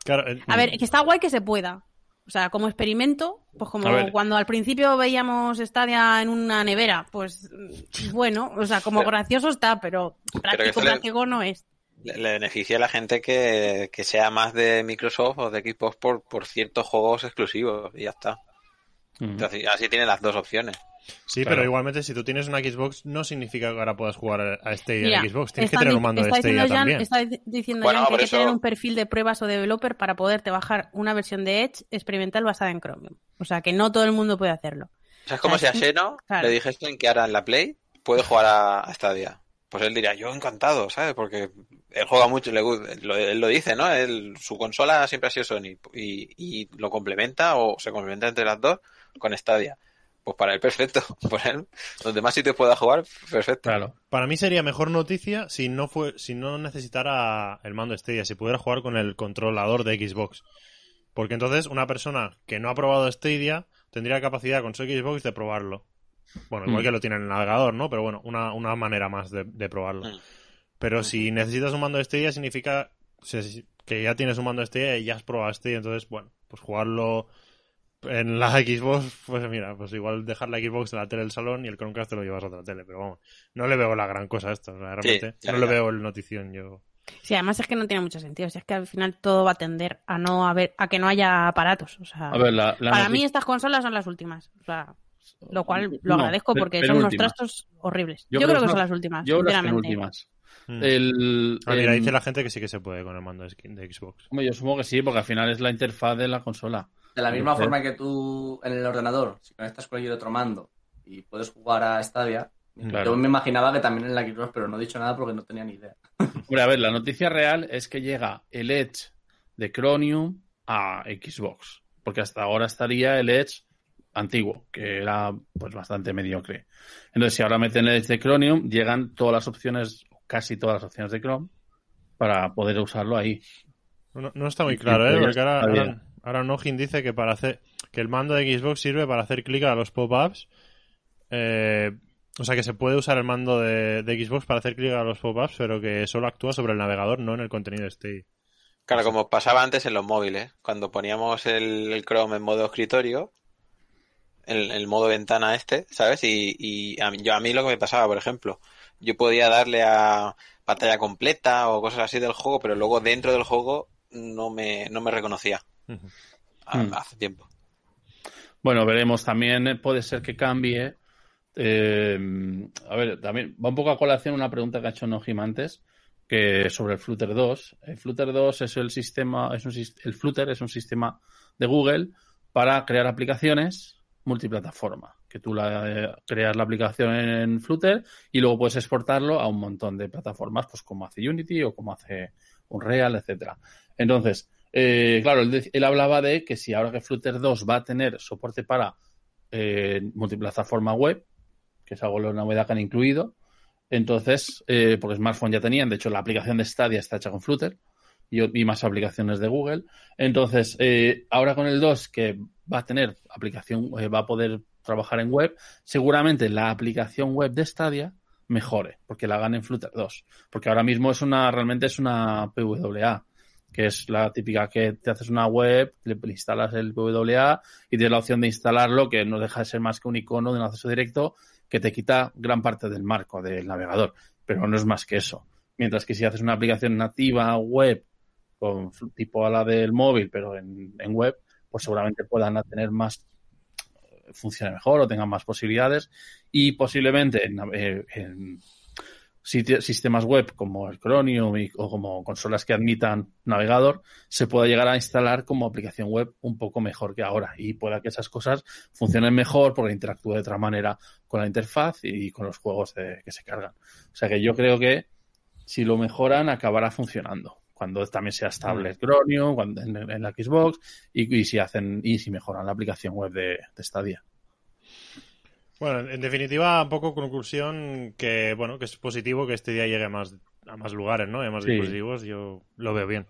claro, A ver, que está guay que se pueda. O sea, como experimento, pues como cuando al principio veíamos Stadia en una nevera, pues mm, bueno, o sea, como gracioso está, pero práctico, le- práctico no es. Le, le beneficia a la gente que, que sea más de Microsoft o de Xbox por, por ciertos juegos exclusivos y ya está. Mm. Entonces, así tienes las dos opciones. Sí, claro. pero igualmente si tú tienes una Xbox no significa que ahora puedas jugar a- Stadia Mira, en Xbox, tienes que tener un mando de está Stadia diciendo Jan- también. está di- diciendo Bueno, Jan que hay que tener un perfil de pruebas o developer para poderte bajar una versión de Edge experimental basada en Chromium. O sea, que no todo el mundo puede hacerlo. O sea, es como O sea, si a Xeno claro. le dijesen que ahora en la Play puede jugar a, a Stadia. Pues él diría, yo encantado, ¿sabes? Porque él juega mucho, le lo- él lo dice, ¿no? Él, su consola siempre ha sido Sony y, y lo complementa o se complementa entre las dos con Stadia. Pues para él perfecto. Por él, donde más sitios pueda jugar, perfecto. Claro. Para mí sería mejor noticia si no fue, si no necesitara el mando Stadia, si pudiera jugar con el controlador de Xbox. Porque entonces una persona que no ha probado Stadia tendría capacidad con su Xbox de probarlo. Bueno, igual Mm. que lo tiene en el navegador, ¿no? Pero bueno, una, una manera más de, de probarlo. Mm. Pero si necesitas un mando de Stadia significa que ya tienes un mando de Stadia y ya has probado Stadia, entonces, bueno, pues jugarlo en la Xbox, pues mira, pues igual dejar la Xbox en la tele del salón y el Chromecast te lo llevas a otra tele, pero vamos, no le veo la gran cosa a esto, o sea, realmente no le veo el notición yo. Sí, además es que no tiene mucho sentido. Si es que al final todo va a tender a no haber, a que no haya aparatos. O sea, A ver, la, la para mí estas consolas son las últimas. O sea, lo cual lo No, agradezco porque son unos trastos horribles. Yo Yo, creo creo que son las últimas, Yo las sinceramente. penúltimas. Mm. El, Ah, mira, el- dice la gente que sí que se puede con el mando de, de Xbox. Hombre, yo supongo que sí, porque al final es la interfaz de la consola. De la misma forma que tú en el ordenador, si conectas cualquier otro mando y puedes jugar a Stadia, Claro. yo me imaginaba que también en la Xbox, pero no he dicho nada porque no tenía ni idea. Hombre, a ver, la noticia real es que llega el Edge de Chromium a Xbox. Porque hasta ahora estaría el Edge antiguo, que era pues bastante mediocre. Entonces, si ahora meten el Edge de Chromium, llegan todas las opciones, casi todas las opciones de Chrome, para poder usarlo ahí. No, no está muy claro, ¿eh? Porque ahora, ahora Nojin dice que para hacer que el mando de Xbox sirve para hacer clic a los pop-ups. Eh, o sea que se puede usar el mando de, Xbox para hacer clic a los pop-ups, pero que solo actúa sobre el navegador, no en el contenido Stadia. Claro, como pasaba antes en los móviles, cuando poníamos el, Chrome en modo escritorio, el, el modo ventana este, ¿sabes? Y, y a, mí, yo, a mí lo que me pasaba, por ejemplo, yo podía darle a pantalla completa o cosas así del juego, pero luego dentro del juego no me, no me reconocía Hmm. hace tiempo. Bueno, veremos. También puede ser que cambie. eh, a ver, también va un poco a colación una pregunta que ha hecho Nojim antes, que sobre el Flutter 2. El Flutter 2 es el sistema, es un, el Flutter es un sistema de Google para crear aplicaciones multiplataforma. Que tú la, eh, creas la aplicación en Flutter y luego puedes exportarlo a un montón de plataformas, pues como hace Unity o como hace Unreal, etcétera. Entonces, eh, claro, él, hablaba de que si ahora que Flutter 2 va a tener soporte para eh, multiplataforma web, que es algo la novedad que han incluido, entonces, eh, porque smartphone ya tenían, de hecho la aplicación de Stadia está hecha con Flutter y más aplicaciones de Google. Entonces, eh, ahora con el 2 que va a tener aplicación, eh, va a poder trabajar en web, seguramente la aplicación web de Stadia mejore, porque la hagan en Flutter 2. Porque ahora mismo es una, realmente es una PWA, que es la típica que te haces una web, le instalas el PWA y tienes la opción de instalarlo, que no deja de ser más que un icono de un acceso directo que te quita gran parte del marco del navegador, pero no es más que eso. Mientras que si haces una aplicación nativa web, con tipo a la del móvil, pero en, web, pues seguramente puedan tener más funcione mejor o tengan más posibilidades y posiblemente en, eh, sistemas web como el Chromium y- o como consolas que admitan navegador se pueda llegar a instalar como aplicación web un poco mejor que ahora y pueda que esas cosas funcionen mejor porque interactúe de otra manera con la interfaz y con los juegos de- que se cargan. O sea que yo creo que si lo mejoran acabará funcionando cuando también sea estable el Chromium cuando, en, en la Xbox y, y si hacen y si mejoran la aplicación web de, de Stadia. Bueno, en definitiva, un poco conclusión que, bueno, que es positivo que este día llegue a más, a más lugares, ¿no? Y a más Sí. dispositivos, yo lo veo bien.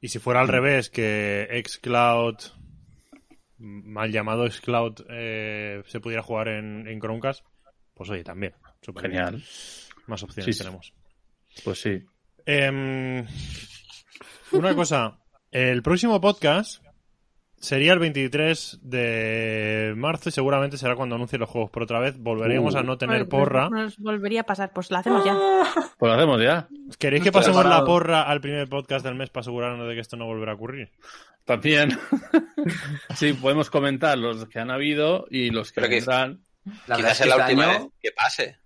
Y si fuera al revés, que xCloud, mal llamado xCloud, eh, se pudiera jugar en, en Chromecast, pues oye, también. bien. Genial. Más opciones Sí, tenemos. Pues sí. Em, una cosa, el próximo podcast sería el 23 de marzo y seguramente será cuando anuncie los juegos. Por otra vez, volveremos Uh. a no tener Pues, porra. Nos volvería a pasar, pues la hacemos ya. Pues lo hacemos ya. ¿Queréis que pasemos la porra al primer podcast del mes para asegurarnos de que esto no volverá a ocurrir? También. sí, podemos comentar los que han habido y los que vendrán. La Quizás es que la este última año- vez que pase.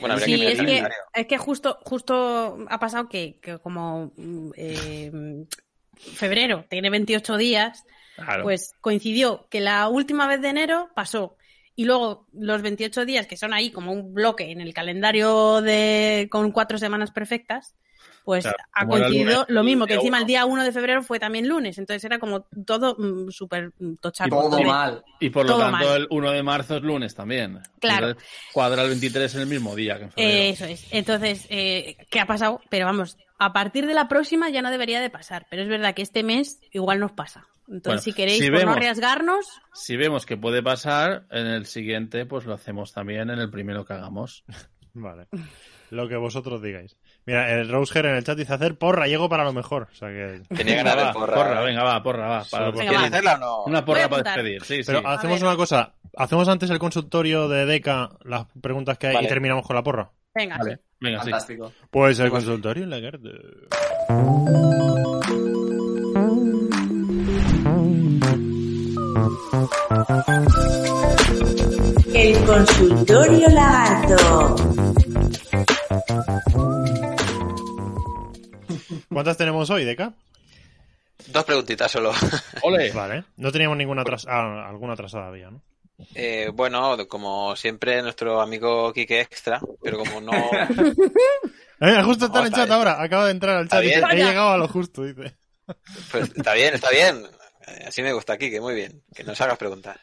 Bueno, habría Sí, que ver es el que, calendario. es que justo, justo ha pasado que, que como mm, eh, febrero tiene 28 días, Claro. pues coincidió que la última vez de enero pasó. Y luego los 28 días, que son ahí como un bloque en el calendario de con cuatro semanas perfectas, Pues Claro, ha coincidido lo mismo, que encima el día 1 de febrero fue también lunes, entonces era como todo mm, súper mm, tochaco. Todo Entonces, mal. Y por lo Todo tanto, mal. el 1 de marzo es lunes también. Claro. Entonces, Cuadra el 23 en el mismo día que en febrero. Eh, eso es. Entonces, eh, ¿qué ha pasado? Pero vamos, a partir de la próxima ya no debería de pasar, pero es verdad que este mes igual nos pasa. Entonces, Bueno, si queréis, si por no vemos- arriesgarnos, Si vemos que puede pasar, en el siguiente, pues lo hacemos también en el primero que hagamos. Vale. Lo que vosotros digáis. Mira, el Roseher en el chat dice hacer porra, llego para lo mejor. O sea que. Tenía ganas de porra. porra, venga, va, porra, va. para- Venga, ¿Quieres va. hacerla o no? Una porra para despedir, sí, Pero sí. hacemos una cosa. Hacemos antes el consultorio de Deca, las preguntas que hay Vale. y terminamos con la porra. venga. Vale, venga, sí. Fantástico. Pues el consultorio en la carta. El consultorio lagarto. ¿Cuántas tenemos hoy, Deca? Dos preguntitas solo. Ole. Vale. No teníamos ninguna atrasada. alguna atrasada había, ¿no? Eh, bueno, como siempre, nuestro amigo Kike Extra, pero como no. Eh, justo está en el chat ahora. Acaba de entrar al chat. Dice, he llegado a lo justo, dice. Pues está bien, está bien. Eh, Así me gusta, Kike, muy bien. Que nos hagas preguntas.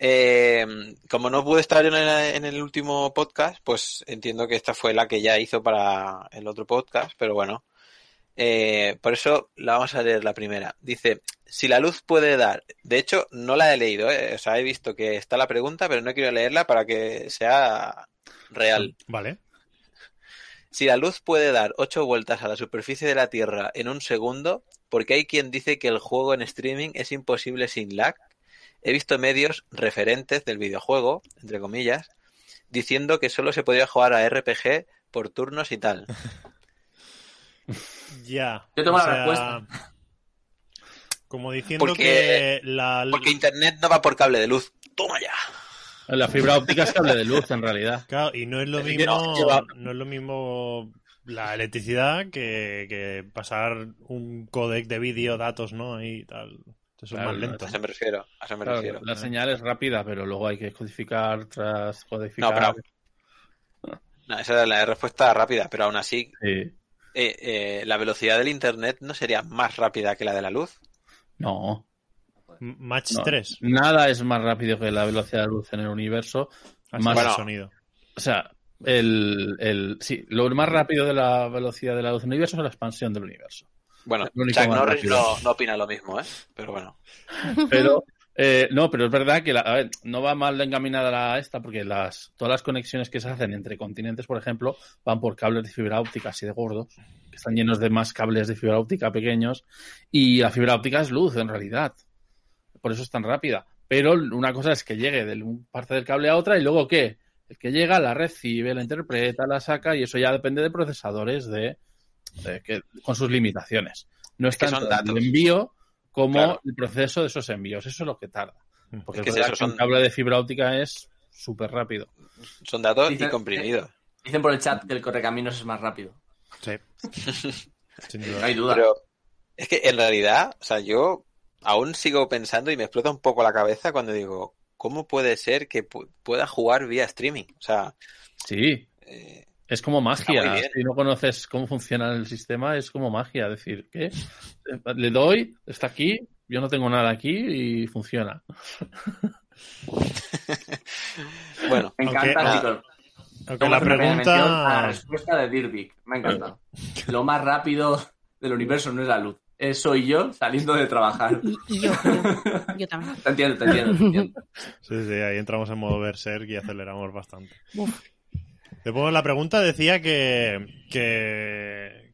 Eh, como no pude estar en el, en el último podcast, pues entiendo que esta fue la que ya hizo para el otro podcast, pero bueno. Eh, por eso la vamos a leer la primera. Dice, si la luz puede dar, de hecho no la he leído, ¿eh? o sea, he visto que está la pregunta, pero no quiero leerla para que sea real. Vale. Si la luz puede dar ocho vueltas a la superficie de la Tierra en un segundo, porque hay quien dice que el juego en streaming es imposible sin lag, he visto medios referentes del videojuego, entre comillas, diciendo que solo se podía jugar a RPG por turnos y tal. Ya. Yo tengo O la sea, respuesta. Como diciendo Porque- que la. Porque Internet no va por cable de luz. ¡Toma ya! La fibra óptica es cable de luz, en realidad. Claro, y no es lo que mismo. no No es lo mismo la electricidad que, que pasar un codec de vídeo, datos, ¿no? Y tal. Eso Claro, es más no, lento. A eso me refiero. A eso me Claro, refiero. la señal es rápida, pero luego hay que codificar tras No, codificar. pero- No, esa es la respuesta rápida, pero aún así, Sí. eh, eh, la velocidad del Internet no sería más rápida que la de la luz. No, Match no. 3. Nada es más rápido que la velocidad de la luz en el universo. Así Más- el sonido. O sea, el, el, sí, lo más rápido de la velocidad de la luz en el universo es la expansión del universo. Bueno, Chuck Norris no opina lo mismo, ¿eh? Pero bueno. Pero, eh, no, pero es verdad que la- a ver, no va mal encaminada la esta, porque las, todas las conexiones que se hacen entre continentes, por ejemplo, van por cables de fibra óptica así de gordos, que están llenos de más cables de fibra óptica pequeños, y la fibra óptica es luz, en realidad. Por eso es tan rápida. Pero una cosa es que llegue de un parte del cable a otra, y luego ¿qué? El que llega la recibe, la interpreta, la saca, y eso ya depende de procesadores de, de que, con sus limitaciones. No es, Es que tanto son datos. el envío como Claro. el proceso de esos envíos. Eso es lo que tarda. Porque Es que es es verdad eso, son- cable de fibra óptica es súper rápido. Son datos Dice- y comprimidos. Dicen por el chat que el correcaminos es más rápido. Sí. Sin No hay duda. Pero es que en realidad, o sea, yo aún sigo pensando y me explota un poco la cabeza cuando digo, ¿cómo puede ser que pu- pueda jugar vía streaming? O sea, Sí, eh, es como magia. Si no conoces cómo funciona el sistema, es como magia. Es decir, ¿qué? Le doy, está aquí, yo no tengo nada aquí y funciona. bueno, Me encanta, Tengo la que hacer una pequeña mención a la pregunta. respuesta de Dirk. Me ha encantado. Lo más rápido del universo no es la luz. Es soy yo saliendo de trabajar. Y, y yo, yo, yo también. Te entiendo, te entiendo. te entiendo. Sí, sí, ahí entramos en modo Berserk y aceleramos bastante. Después la pregunta decía que, que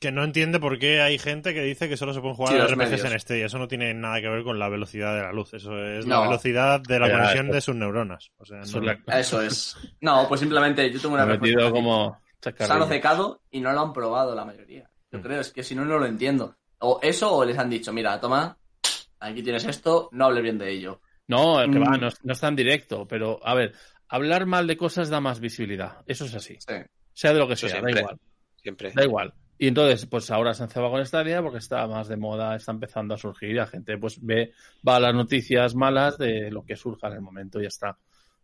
que no entiende por qué hay gente que dice que solo se pueden jugar Sí, a los RPGs medios. en Stadia. Eso no tiene nada que ver con la velocidad de la luz. Eso es la velocidad de la conexión eso- de sus neuronas. O sea, Eso no- Eso es. No, pues simplemente yo tengo me una metido respuesta. como Se han secado y no lo han probado la mayoría. Yo Mm. creo, es que si no, no lo entiendo. O eso o les han dicho, mira, toma, aquí tienes esto, no hables bien de ello. No, que Mm. va, no, es- no es tan directo, pero a ver, hablar mal de cosas da más visibilidad. Eso es así. Sí. Sea de lo que Eso sea, da igual. siempre. Da igual. Y entonces, pues ahora se han cebado con Stadia porque está más de moda, está empezando a surgir y la gente pues ve, va a las noticias malas de lo que surja en el momento y ya está.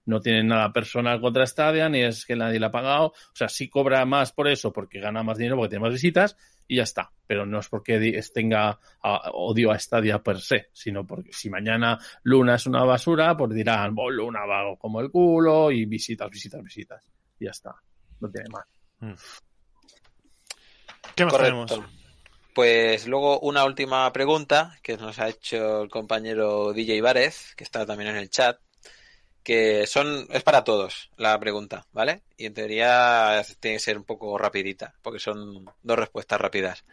No tiene nada personal contra Stadia, ni es que nadie le ha pagado. O sea, sí cobra más por eso, porque gana más dinero, porque tiene más visitas, y ya está. Pero no es porque tenga a- odio a Stadia per se, sino porque si mañana Luna es una basura, pues dirán, "Oh, Luna va como el culo, y visitas, visitas, visitas. Y ya está. No tiene más. ¿Qué más Correcto. tenemos? Pues luego una última pregunta que nos ha hecho el compañero DJ Várez, que está también en el chat, que son es para todos la pregunta, ¿vale? Y en teoría tiene que ser un poco rapidita, porque son dos respuestas rápidas.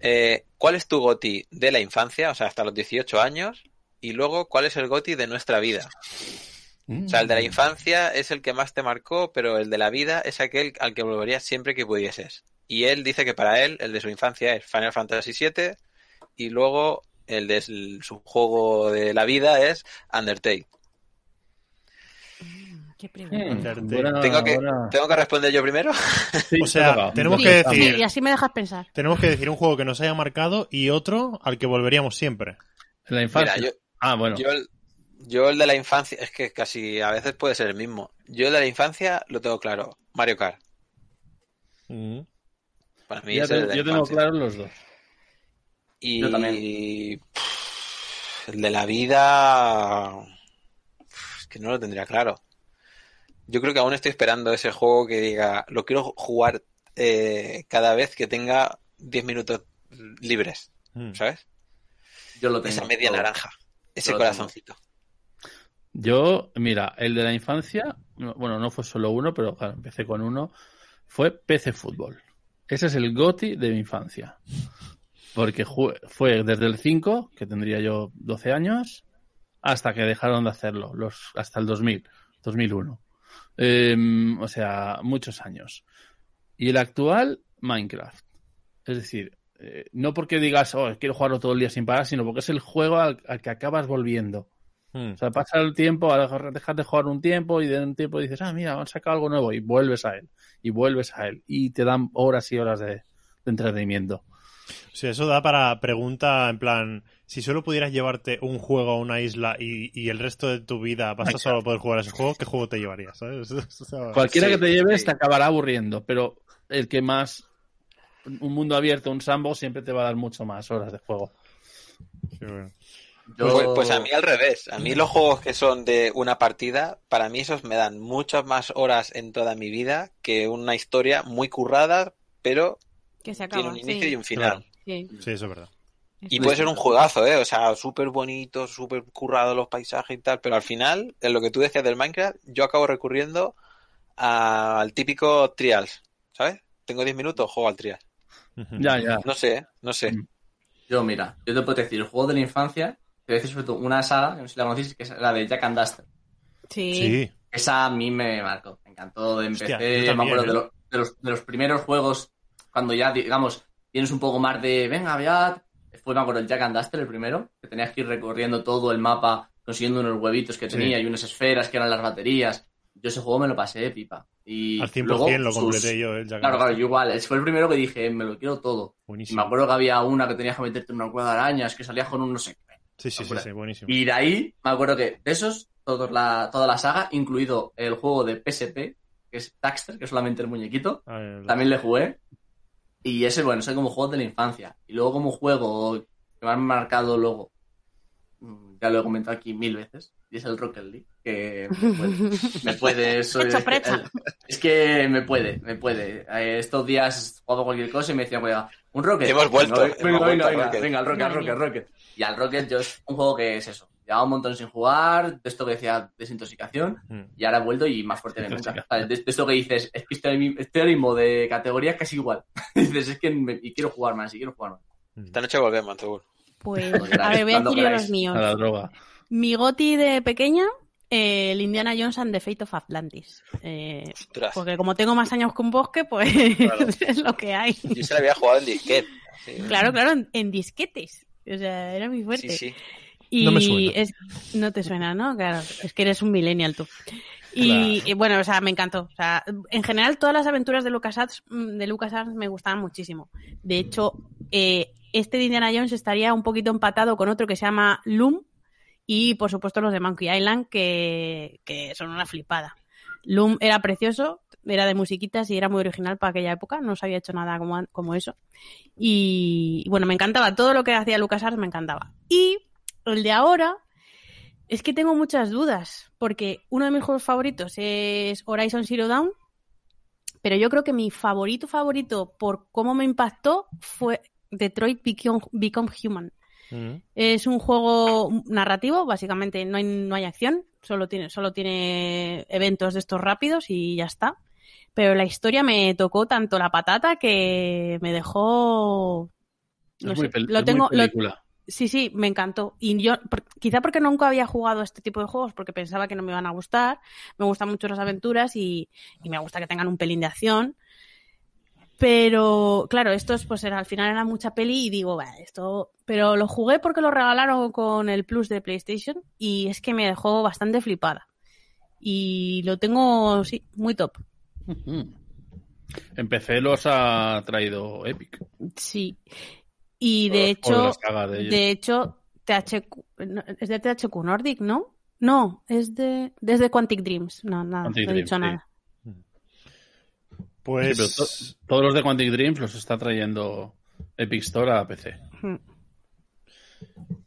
Eh, ¿Cuál es tu goti de la infancia, o sea, hasta los 18 años? Y luego, ¿cuál es el goti de nuestra vida? O sea, el de la infancia es el que más te marcó, pero el de la vida es aquel al que volverías siempre que pudieses. Y él dice que para él, el de su infancia es Final Fantasy VII y luego el de su juego de la vida es Undertale. Qué. Mm, buena- ¿Tengo que, buena- ¿Tengo que responder yo primero? Sí, O sea, tenemos Sí, que sí, decir- y así me dejas pensar. Tenemos que decir un juego que nos haya marcado y otro al que volveríamos siempre. En la infancia. Mira, yo, ah, bueno. yo, el, yo el de la infancia, es que casi a veces puede ser el mismo. Yo el de la infancia lo tengo claro, Mario Kart. Mm. Para mí el te- de la yo tengo claros los dos. Y Yo pff, el de la vida pff, es que no lo tendría claro. Yo creo que aún estoy esperando ese juego que diga, lo quiero jugar eh, cada vez que tenga 10 minutos libres, Mm. ¿sabes? Yo lo tengo. Esa media todo. naranja, ese Yo corazoncito. Yo, mira, el de la infancia, no- bueno, no fue solo uno, pero claro, empecé con uno, fue PC Fútbol. Ese es el GOTI de mi infancia. Porque fue desde el 5, que tendría yo 12 años, hasta que dejaron de hacerlo, los, hasta el 2000, 2001. Em, o sea, muchos años. Y el actual, Minecraft. Es decir, eh, no porque digas, oh, quiero jugarlo todo el día sin parar, sino porque es el juego al- al que acabas volviendo. Mm. O sea, pasa el tiempo, dejas de jugar un tiempo y de un tiempo dices, ah, mira, han sacado algo nuevo y vuelves a él, y vuelves a él, y te dan horas y horas de, de entretenimiento. Sea, eso da para pregunta en plan, si solo pudieras llevarte un juego a una isla y, y el resto de tu vida vas a solo poder jugar a ese juego, ¿qué juego te llevarías? Cualquiera Sí, que te lleves sí. te acabará aburriendo, pero el que más, un mundo abierto, un sandbox, siempre te va a dar mucho más horas de juego. sí, bueno. Yo- Pues, pues a mí al revés. A mí los juegos que son de una partida, para mí esos me dan muchas más horas en toda mi vida que una historia muy currada, pero Que se acaba. tiene un inicio sí, y un final. sí. Sí, eso es verdad. Y puede ser un juegazo, ¿eh? O sea, súper bonito, súper currado los paisajes y tal, pero al final, en lo que tú decías del Minecraft, yo acabo recurriendo al típico trials, ¿sabes? Tengo 10 minutos, juego al trial. Ya, ya. No sé, ¿eh? no sé. Yo, mira, yo te puedo decir, el juego de la infancia, te voy a decir sobre todo una saga, que no sé si la conocéis, que es la de Jack and Duster. Sí. Sí. Esa a mí me marcó, me encantó. De Hostia, empecé, yo me acuerdo ¿eh? de, los, de, los, de los primeros juegos, cuando ya, digamos, tienes un poco más de, venga, ya. Fue, me acuerdo, el Jack and Duster, el primero, que tenías que ir recorriendo todo el mapa, consiguiendo unos huevitos que Sí. tenía y unas esferas que eran las baterías. Yo ese juego me lo pasé de pipa. Y Al 100% luego lo sus- completé yo, el Jack Claro, and claro, yo igual. Fue el primero que dije, me lo quiero todo. Y Buenísimo. me acuerdo que había una que tenías que meterte en una cueva de arañas, que salías con un no sé qué. Sí, sí, sí, sí, buenísimo. Y de ahí, me acuerdo que de esos, todos la, toda la saga, incluido el juego de PSP, que es Daxter, que es solamente el muñequito, A ver, también le jugué. Y ese, bueno, soy como juego de la infancia. Y luego como juego que me han marcado luego, mm, ya lo he comentado aquí mil veces, y es el Rocket League, que me puede, me puede soy- es, que, es que me puede, me puede. Eh, estos días jugaba cualquier cosa y me decía, "Colega, un Rocket. Hemos vuelto, Venga, hemos venga, vuelto venga, al venga, Rocket. venga, al Rocket, Rocket. Rocket. Y al Rocket yo es un juego que es eso. Llevaba un montón sin jugar, de esto que decía desintoxicación, Mm. y ahora he vuelto y más fuerte que nunca. De, de esto que dices, es estoy ahora mismo de categoría casi igual. dices, es que me- y quiero jugar más, y quiero jugar más. Esta noche volvemos, seguro. Pues, Cuando a ver, voy a decir yo los míos. A la droga. Mi goti de pequeña, eh, el Indiana Jones and the Fate of Atlantis. Eh, porque como tengo más años que un bosque, pues es lo que hay. Yo se la había jugado en disquete. Sí, Claro, claro, en, en disquetes. O sea, era muy fuerte. sí. sí. Y No me suena. Es, no te suena, ¿no? Claro, es que eres un millennial tú. Y, y bueno, o sea, me encantó. O sea, en general, todas las aventuras de LucasArts, mm, de LucasArts me gustaban muchísimo. De hecho, eh, este de Indiana Jones estaría un poquito empatado con otro que se llama Loom, Y por supuesto los de Monkey Island, que, que son una flipada. Loom era precioso, era de musiquitas y era muy original para aquella época, no se había hecho nada como, como eso. Y y bueno, me encantaba, todo lo que hacía LucasArts me encantaba. Y el de ahora, es que tengo muchas dudas, porque uno de mis juegos favoritos es Horizon Zero Dawn, pero yo creo que mi favorito favorito por cómo me impactó fue Detroit Become, Become Human. Mm. Es un juego narrativo, básicamente no hay, no hay acción, solo tiene, solo tiene eventos de estos rápidos y ya está. Pero la historia me tocó tanto la patata que me dejó... No es sé, muy, lo tengo, lo- película. Sí, sí, me encantó. Y yo, por- quizá porque nunca había jugado este tipo de juegos, porque pensaba que no me iban a gustar. Me gustan mucho las aventuras y, y me gusta que tengan un pelín de acción. Pero, claro, estos, pues era, al final era mucha peli y digo, "Bah, esto. Pero lo jugué porque lo regalaron con el Plus de PlayStation y es que me dejó bastante flipada. Y lo tengo, sí, muy top. PC los ha traído Epic. Sí. Y de hecho, de hecho, THQ, es de THQ Nordic, ¿no? No, es de desde Quantic Dreams. No, nada, Quantic no he dicho nada. Pues Sí, pero to- todos los de Quantic Dreams los está trayendo Epic Store a PC. Mm.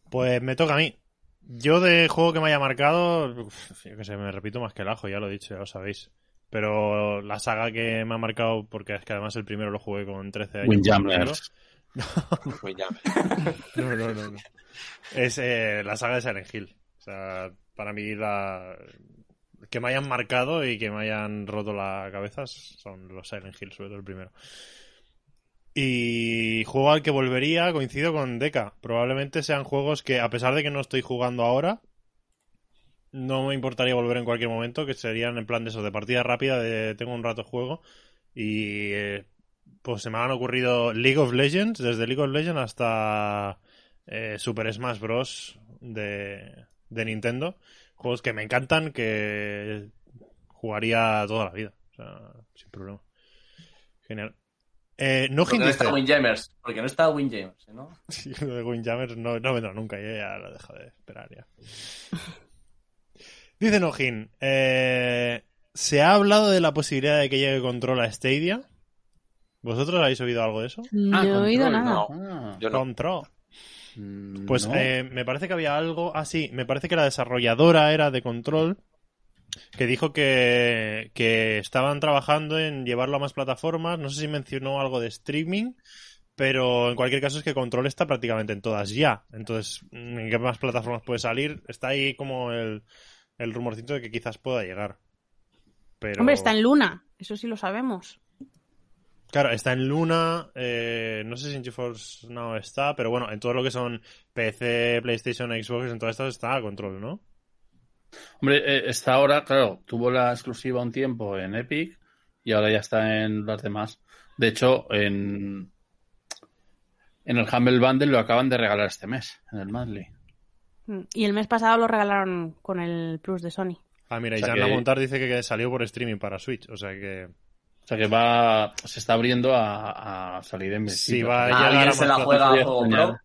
Pues me toca a mí. Yo de juego que me haya marcado, uf, yo que sé, me repito más que el ajo, ya lo he dicho, ya lo sabéis. Pero la saga que me ha marcado, porque es que además el primero lo jugué con 13 años. Windjammers. Ya. No, no, no, no. Es eh, la saga de Silent Hill. O sea, para mí la... Que me hayan marcado y que me hayan roto la cabeza son los Silent Hill, sobre todo el primero. Y juego al que volvería, coincido con Deca. Probablemente sean juegos que, a pesar de que no estoy jugando ahora, no me importaría volver en cualquier momento, que serían en plan de eso, de partida rápida, de tengo un rato juego. Y eh, pues se me han ocurrido League of Legends, desde League of Legends hasta eh, Super Smash Bros. de, de Nintendo. Juegos que me encantan, que jugaría toda la vida. O sea, sin problema. Genial. Eh, no Porque no está Windjammers. Porque no está Windjammers, ¿no? Sí, lo de Windjammers no, no vendrá nunca, yo ya lo dejo de esperar ya. Dice Nojin, eh, ¿se ha hablado de la posibilidad de que llegue control a Stadia? ¿Vosotros habéis oído algo de eso? No he oído nada. no. Ah, Yo no. Control. mm, Pues no. eh, me parece que había algo así. me parece que la desarrolladora era de Control que dijo que, que estaban trabajando en llevarlo a más plataformas. No sé si mencionó algo de streaming, pero en cualquier caso es que Control está prácticamente en todas ya. Entonces, ¿en qué más plataformas puede salir? Está ahí como el, el rumorcito de que quizás pueda llegar. Pero... Hombre, está en Luna, eso sí lo sabemos. Claro, está en Luna, eh, no sé si en GeForce Now está, pero bueno, en todo lo que son PC, PlayStation, Xbox, en todas estas está a control, ¿no? Hombre, eh, está ahora, claro, tuvo la exclusiva un tiempo en Epic y ahora ya está en las demás. De hecho, en, en el Humble Bundle lo acaban de regalar este mes, en el Monthly. Mm. Y el mes pasado lo regalaron con el Plus de Sony. Ah, mira, y O sea que- Montar dice que salió por streaming para Switch, o sea que... O sea que va, se está abriendo a, a salir en Sí, mesita. va a El llegar ¿Alguien a se la juega a juego pro?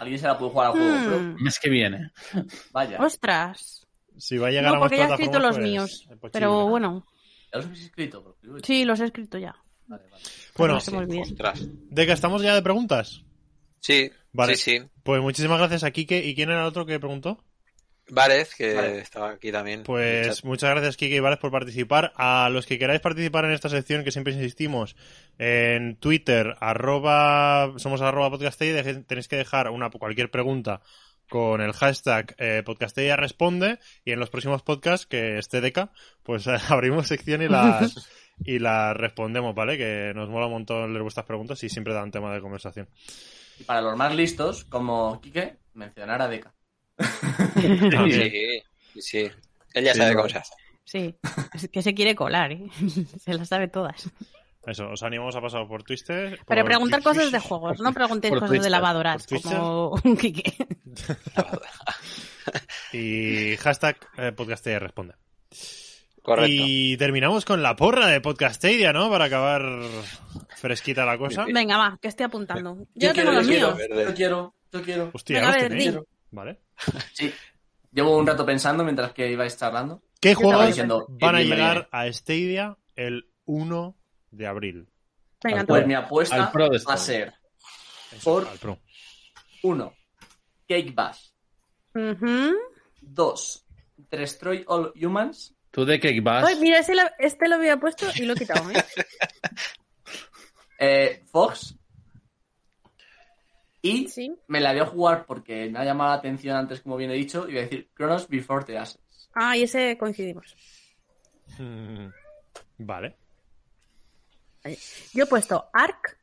¿Alguien se la puede jugar a juego pro? Mm. mes que viene. Vaya. ¡Ostras! Si va a llegar No, a más porque ya he escrito los pues, míos. es posible. Pero bueno, ¿Ya los habéis escrito? Sí, los he escrito ya. Vale, vale. Bueno, olvide. Ostras. Deca, ¿estamos ya de preguntas? Sí, Vale. sí, sí. Pues muchísimas gracias a Kike. ¿Y quién era el otro que preguntó? Varez, que Vale. estaba aquí también. Pues muchas gracias, Kike y Vares, por participar. A los que queráis participar en esta sección, que siempre insistimos, en Twitter, arroba, somos arroba podcastedia, deje- tenéis que dejar una, cualquier pregunta con el hashtag eh, responde y en los próximos podcasts que esté Deca, pues abrimos sección y las, y las respondemos, ¿vale? Que nos mola un montón leer vuestras preguntas y siempre dan tema de conversación. Y para los más listos, como Quique, mencionar a Deca. Sí, sí. Él ya Sí, sabe no. cómo se hace. Sí, es que se quiere colar, ¿eh? Se las sabe todas. Eso, os animamos a pasar por Twitter. Pero por preguntar Twitch- cosas de juegos, no preguntéis cosas de Twitter, lavadoras, como Quique. Y hashtag eh, podcastedia responde. Correcto. Y terminamos con la porra de Podcastedia, ¿no? Para acabar fresquita la cosa. Venga, va, que estoy apuntando. Yo, Yo tengo quiero, los yo quiero. míos. Verde. Yo quiero, yo quiero. Hostia, Venga, ¿los ver. Vale. Sí. Llevo un rato pensando mientras que ibais charlando. ¿Qué juegos diciendo, van a llegar a Stadia el 1 de abril? Venga, Pues mi apuesta Al Pro de va a ser Eso, Por- al Pro. 1. Cake Bash. Ujú. 2. Destroy All Humans. Tú de Cake Bash. Ay, mira, ese lo- este lo había puesto y lo he quitado, ¿eh? eh, Fox. Y Sí. me la voy a jugar porque me ha llamado la atención antes, como bien he dicho, y voy a decir Chronos Before the Ashes. Ah, y ese coincidimos. Mm, Vale. Yo he puesto Ark,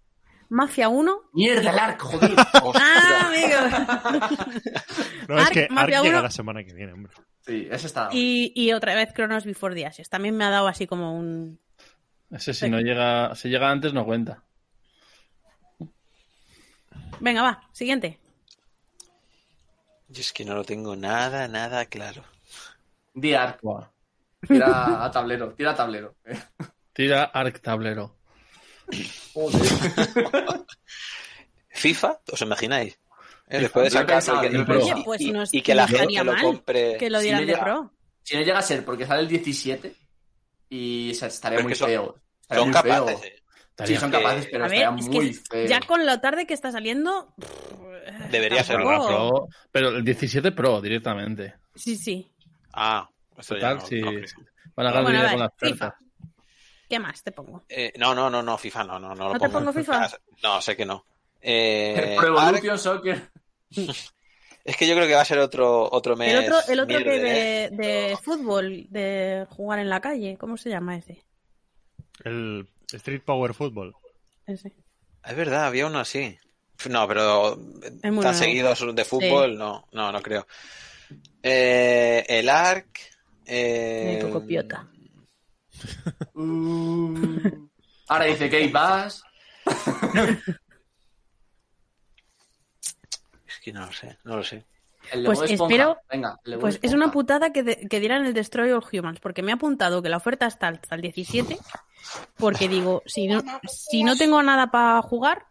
Mafia 1. ¡Mierda, el arco, joder! ¡Ah, amigo! No, es Ark, que Ark Mafia llega 1. la semana que viene, hombre. Sí, ese está. Y, y otra vez Chronos Before the Ashes. También me ha dado así como un... Ese si no llega, si llega antes no cuenta. Venga, va, siguiente. Yo es que no lo tengo nada, nada claro. Di. Buah. Tira a tablero, tira a tablero. Tira Arc Tablero. Joder. ¿FIFA? ¿Os imagináis? Eh, después de sacarlo y que, he y- y- Pues y- no es- y que la gente lo compre. Que lo Si dieran no de llega- pro. Si no llega a ser porque sale el 17 y estaría Pero muy que son- feo. Estaría Son muy feo. capaces. eh. Sí, son capaces, pero A ver, es muy que feo. ya con lo tarde que está saliendo... Debería ser Pro, pero el 17 Pro directamente. Sí, sí. Ah, esto ya no- creo. van a ganar Bueno, a con las FIFA. ofertas. ¿Qué más te pongo? Eh, no, no, no, no, FIFA no, no, no. lo ¿No te pongo FIFA? No, sé que no. Eh, Pro Evolution Soccer. es que yo creo que va a ser otro, otro mes. El otro, el otro que mierde, ¿eh? de, de fútbol, de jugar en la calle, ¿cómo se llama ese? El Street Power Football. Ese. Es verdad, había uno así. No, pero tan seguidos de fútbol, no, no, no creo. Eh, el Ark. Eh, Muy poco piota. Uh. Ahora dice Kate Bass. Es que no lo sé, no lo sé. El Pues Esponja. espero- Venga, el Pues es una putada que, de- que dieran el Destroy All Humans, porque me ha apuntado que la oferta está hasta el 17, porque digo, si no, si no tengo nada para jugar,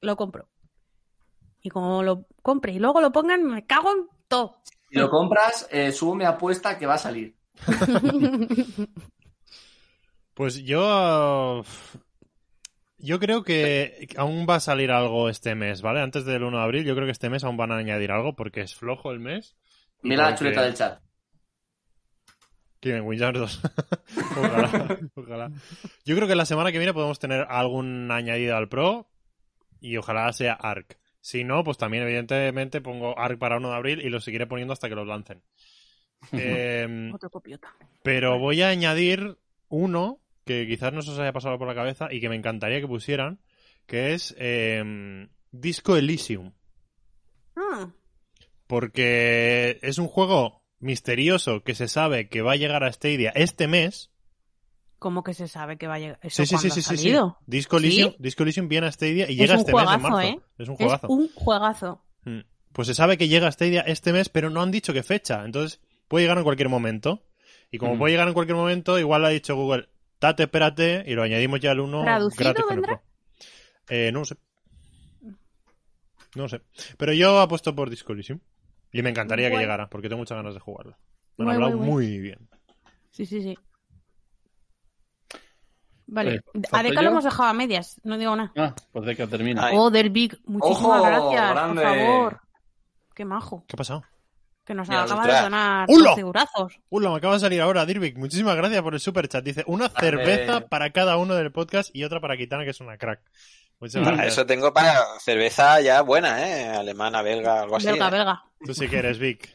lo compro. Y como lo compre y luego lo pongan, me cago en todo. Si lo compras, eh, subo mi apuesta que va a salir. Pues yo. Yo creo que aún va a salir algo este mes, ¿vale? Antes del 1 de abril, yo creo que este mes aún van a añadir algo porque es flojo el mes. Mira la chuleta del chat. ¿Quién? Windjammer 2. ojalá, ojalá. Yo creo que la semana que viene podemos tener algún añadido al Pro y ojalá sea Arc. Si no, pues también evidentemente pongo Arc para 1 de abril y lo seguiré poniendo hasta que los lancen. Otro copiota. pero voy a añadir uno que quizás no se os haya pasado por la cabeza y que me encantaría que pusieran, que es em, Disco Elysium. Ah, Porque es un juego misterioso que se sabe que va a llegar a Stadia este mes. ¿Cómo que se sabe que va a llegar? ¿Eso Sí, sí, sí, sí, ha sí? Disco Elysium, ¿Sí? Disco Elysium viene a Stadia y Es llega este mes en juegazo, marzo. ¿eh? Es un Es juegazo. un juegazo. Mm. Pues se sabe que llega a Stadia este mes, pero no han dicho qué fecha. Entonces puede llegar en cualquier momento. Y como Mm. puede llegar en cualquier momento, igual ha dicho Google, tate, espérate, y lo añadimos ya al 1 ¿Traducido gratis vendrá? Pro. Eh, no lo sé. No lo sé. Pero yo apuesto por Disco Elysium. Y me encantaría que Guay. llegara, porque tengo muchas ganas de jugarlo. Me han hablado muy bien. Sí, sí, sí. Vale, Eh, a ¿falto Deca lo hemos dejado a medias, no digo nada. Ah, pues de que termina. Ay. Oh, del Big, muchísimas Ojo, gracias, grande. por favor. Qué majo, ¿Qué ha pasado? que nos Mira, acaba de donar. 12 eurazos. Hola, me acaba de salir ahora, Dirvik. Muchísimas gracias por el super chat. Dice, una cerveza para cada uno del podcast y otra para Kitana, que es una crack. Para gracias. eso tengo para cerveza ya buena, ¿eh? Alemana, belga, algo así. Belga, ¿eh? belga. Tú sí que eres Vic.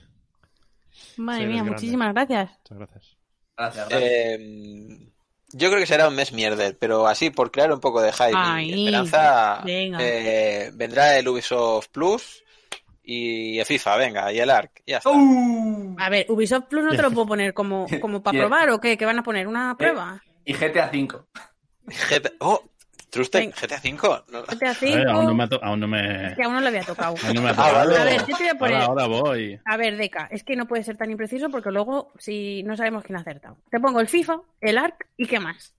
Madre Sí, mía, muchísimas gracias. Muchas gracias. Gracias, gracias. Eh, yo creo que será un mes mierder, pero así por crear un poco de hype Ay, y esperanza, venga. eh, vendrá el Ubisoft Plus y el FIFA, venga, y el ARC, ya está. Uh. A ver, Ubisoft Plus no te lo puedo poner como, como para probar o qué, que van a poner una prueba. Y GTA V. GTA oh, Truster, Venga. GTA 5. No, GTA A ver, aún no 5, me aún no me, es que aún no le había tocado. aún no me ha Ah, tocado. vale. A ver, yo te voy a poner... Ahora, ahora voy. A ver, Deca, es que no puede ser tan impreciso porque luego si no sabemos quién ha acertado. Te pongo el FIFA, el ARC y qué más.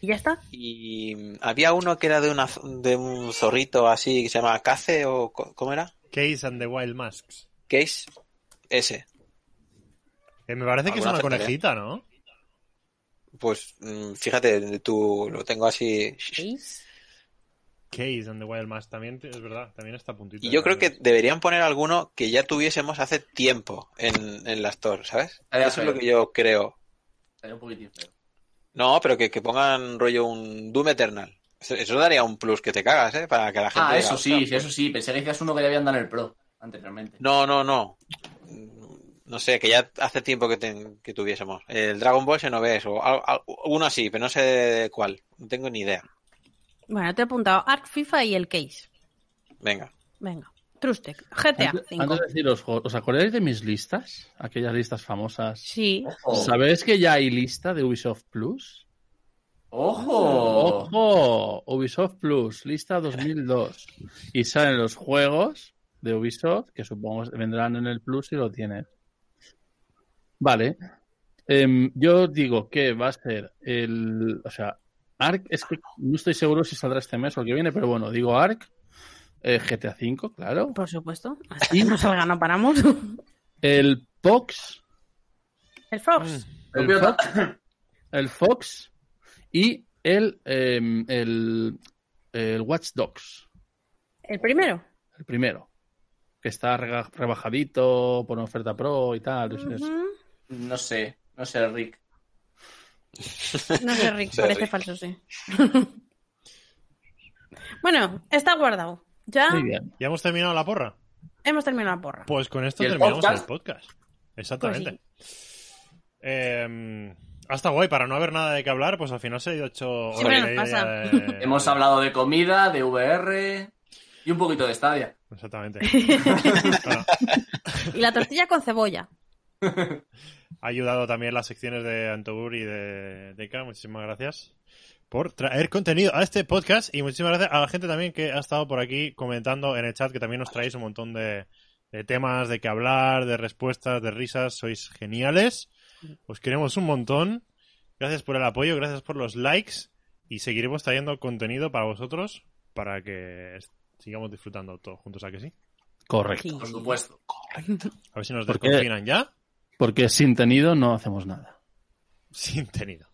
Y ya está. Y había uno que era de, una, de un zorrito así que se llama Cace o ¿cómo era? Case and the Wild Masks. Case. S. Eh, me parece que es ¿Alguna una conejita, ¿no? Pues mm, fíjate, tú lo tengo así. Case and the Wild Mask también es verdad, también está a puntito. Y yo creo que deberían poner alguno que ya tuviésemos hace tiempo en, en la Store, ¿sabes? Eso es lo que yo creo. Estaría un poquitín feo. No, pero que, que pongan rollo un Doom Eternal. Eso, daría un plus que te cagas, ¿eh? Para que la gente Ah, diga, eso sí, "Ostras, sí, eso sí. Pensé que decías uno que ya habían dado en el Pro anteriormente. No, no, no. No sé, que ya hace tiempo que, ten- que tuviésemos. El Dragon Ball Xenoverse o al- al- uno así, pero no sé cuál. No tengo ni idea. Bueno, te he apuntado Arc, FIFA y el Case. Venga. Venga. Trustec. GTA Antes, 5. antes de deciros, ¿os acordáis de mis listas? Aquellas listas famosas. Sí. ¡Ojo! ¿Sabéis que ya hay lista de Ubisoft Plus? ¡Ojo! ¡Ojo! Ubisoft Plus, lista 2002. Y salen los juegos de Ubisoft, que supongo vendrán en el Plus si lo tienes. Vale. Em, yo digo que va a ser el. O sea, Ark, es que no estoy seguro si saldrá este mes o el que viene, pero bueno, digo Ark, eh, GTA V, claro. Por supuesto. Hasta que no salga, no paramos. El Pox, El Copiota. Fox, el Fox y el, em, el, el Watch Dogs, El primero. el primero, que está rebajadito por una oferta pro y tal. es- es- Ujú. No sé, no sé, Rick. No sé, Rick, parece Rick. falso, sí. bueno, está guardado. Ya Muy bien. ¿Ya hemos terminado la porra? hemos terminado la porra. Pues con esto ¿Y el terminamos podcast? el podcast. Exactamente. Pues Eh, hasta guay, para no haber nada de qué hablar, pues al final se ha ido ocho horas pasa. de- Hemos hablado de comida, de VR y un poquito de Stadia. Exactamente. Bueno, Y la tortilla con cebolla. Ha ayudado también las secciones de Antobur y de Deca. Muchísimas gracias por traer contenido a este podcast y muchísimas gracias a la gente también que ha estado por aquí comentando en el chat que también nos traéis un montón de, de temas de qué hablar, de respuestas, de risas. Sois geniales. Os queremos un montón. Gracias por el apoyo, gracias por los likes y seguiremos trayendo contenido para vosotros para que sigamos disfrutando todos juntos, ¿a que sí? Correcto. Por supuesto. A ver si nos desconfinan ya. Porque sin tenido no hacemos nada. Sin tenido.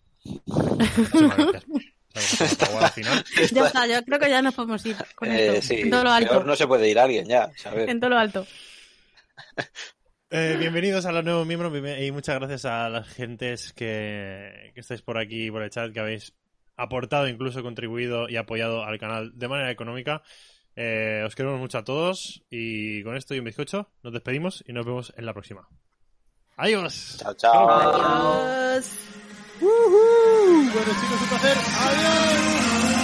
Ya está, yo creo que ya nos podemos ir con Eh, esto. sí, en todo lo alto. peor no se puede ir alguien ya, ¿sabes? En todo lo alto. Eh, bienvenidos a los nuevos miembros y muchas gracias a las gentes que, que estáis por aquí, por el chat, que habéis aportado, incluso contribuido y apoyado al canal de manera económica. Eh, os queremos mucho a todos y con esto y un bizcocho nos despedimos y nos vemos en la próxima. Adiós. Chao, chao. Adiós. Bueno chicos, un placer. Adiós.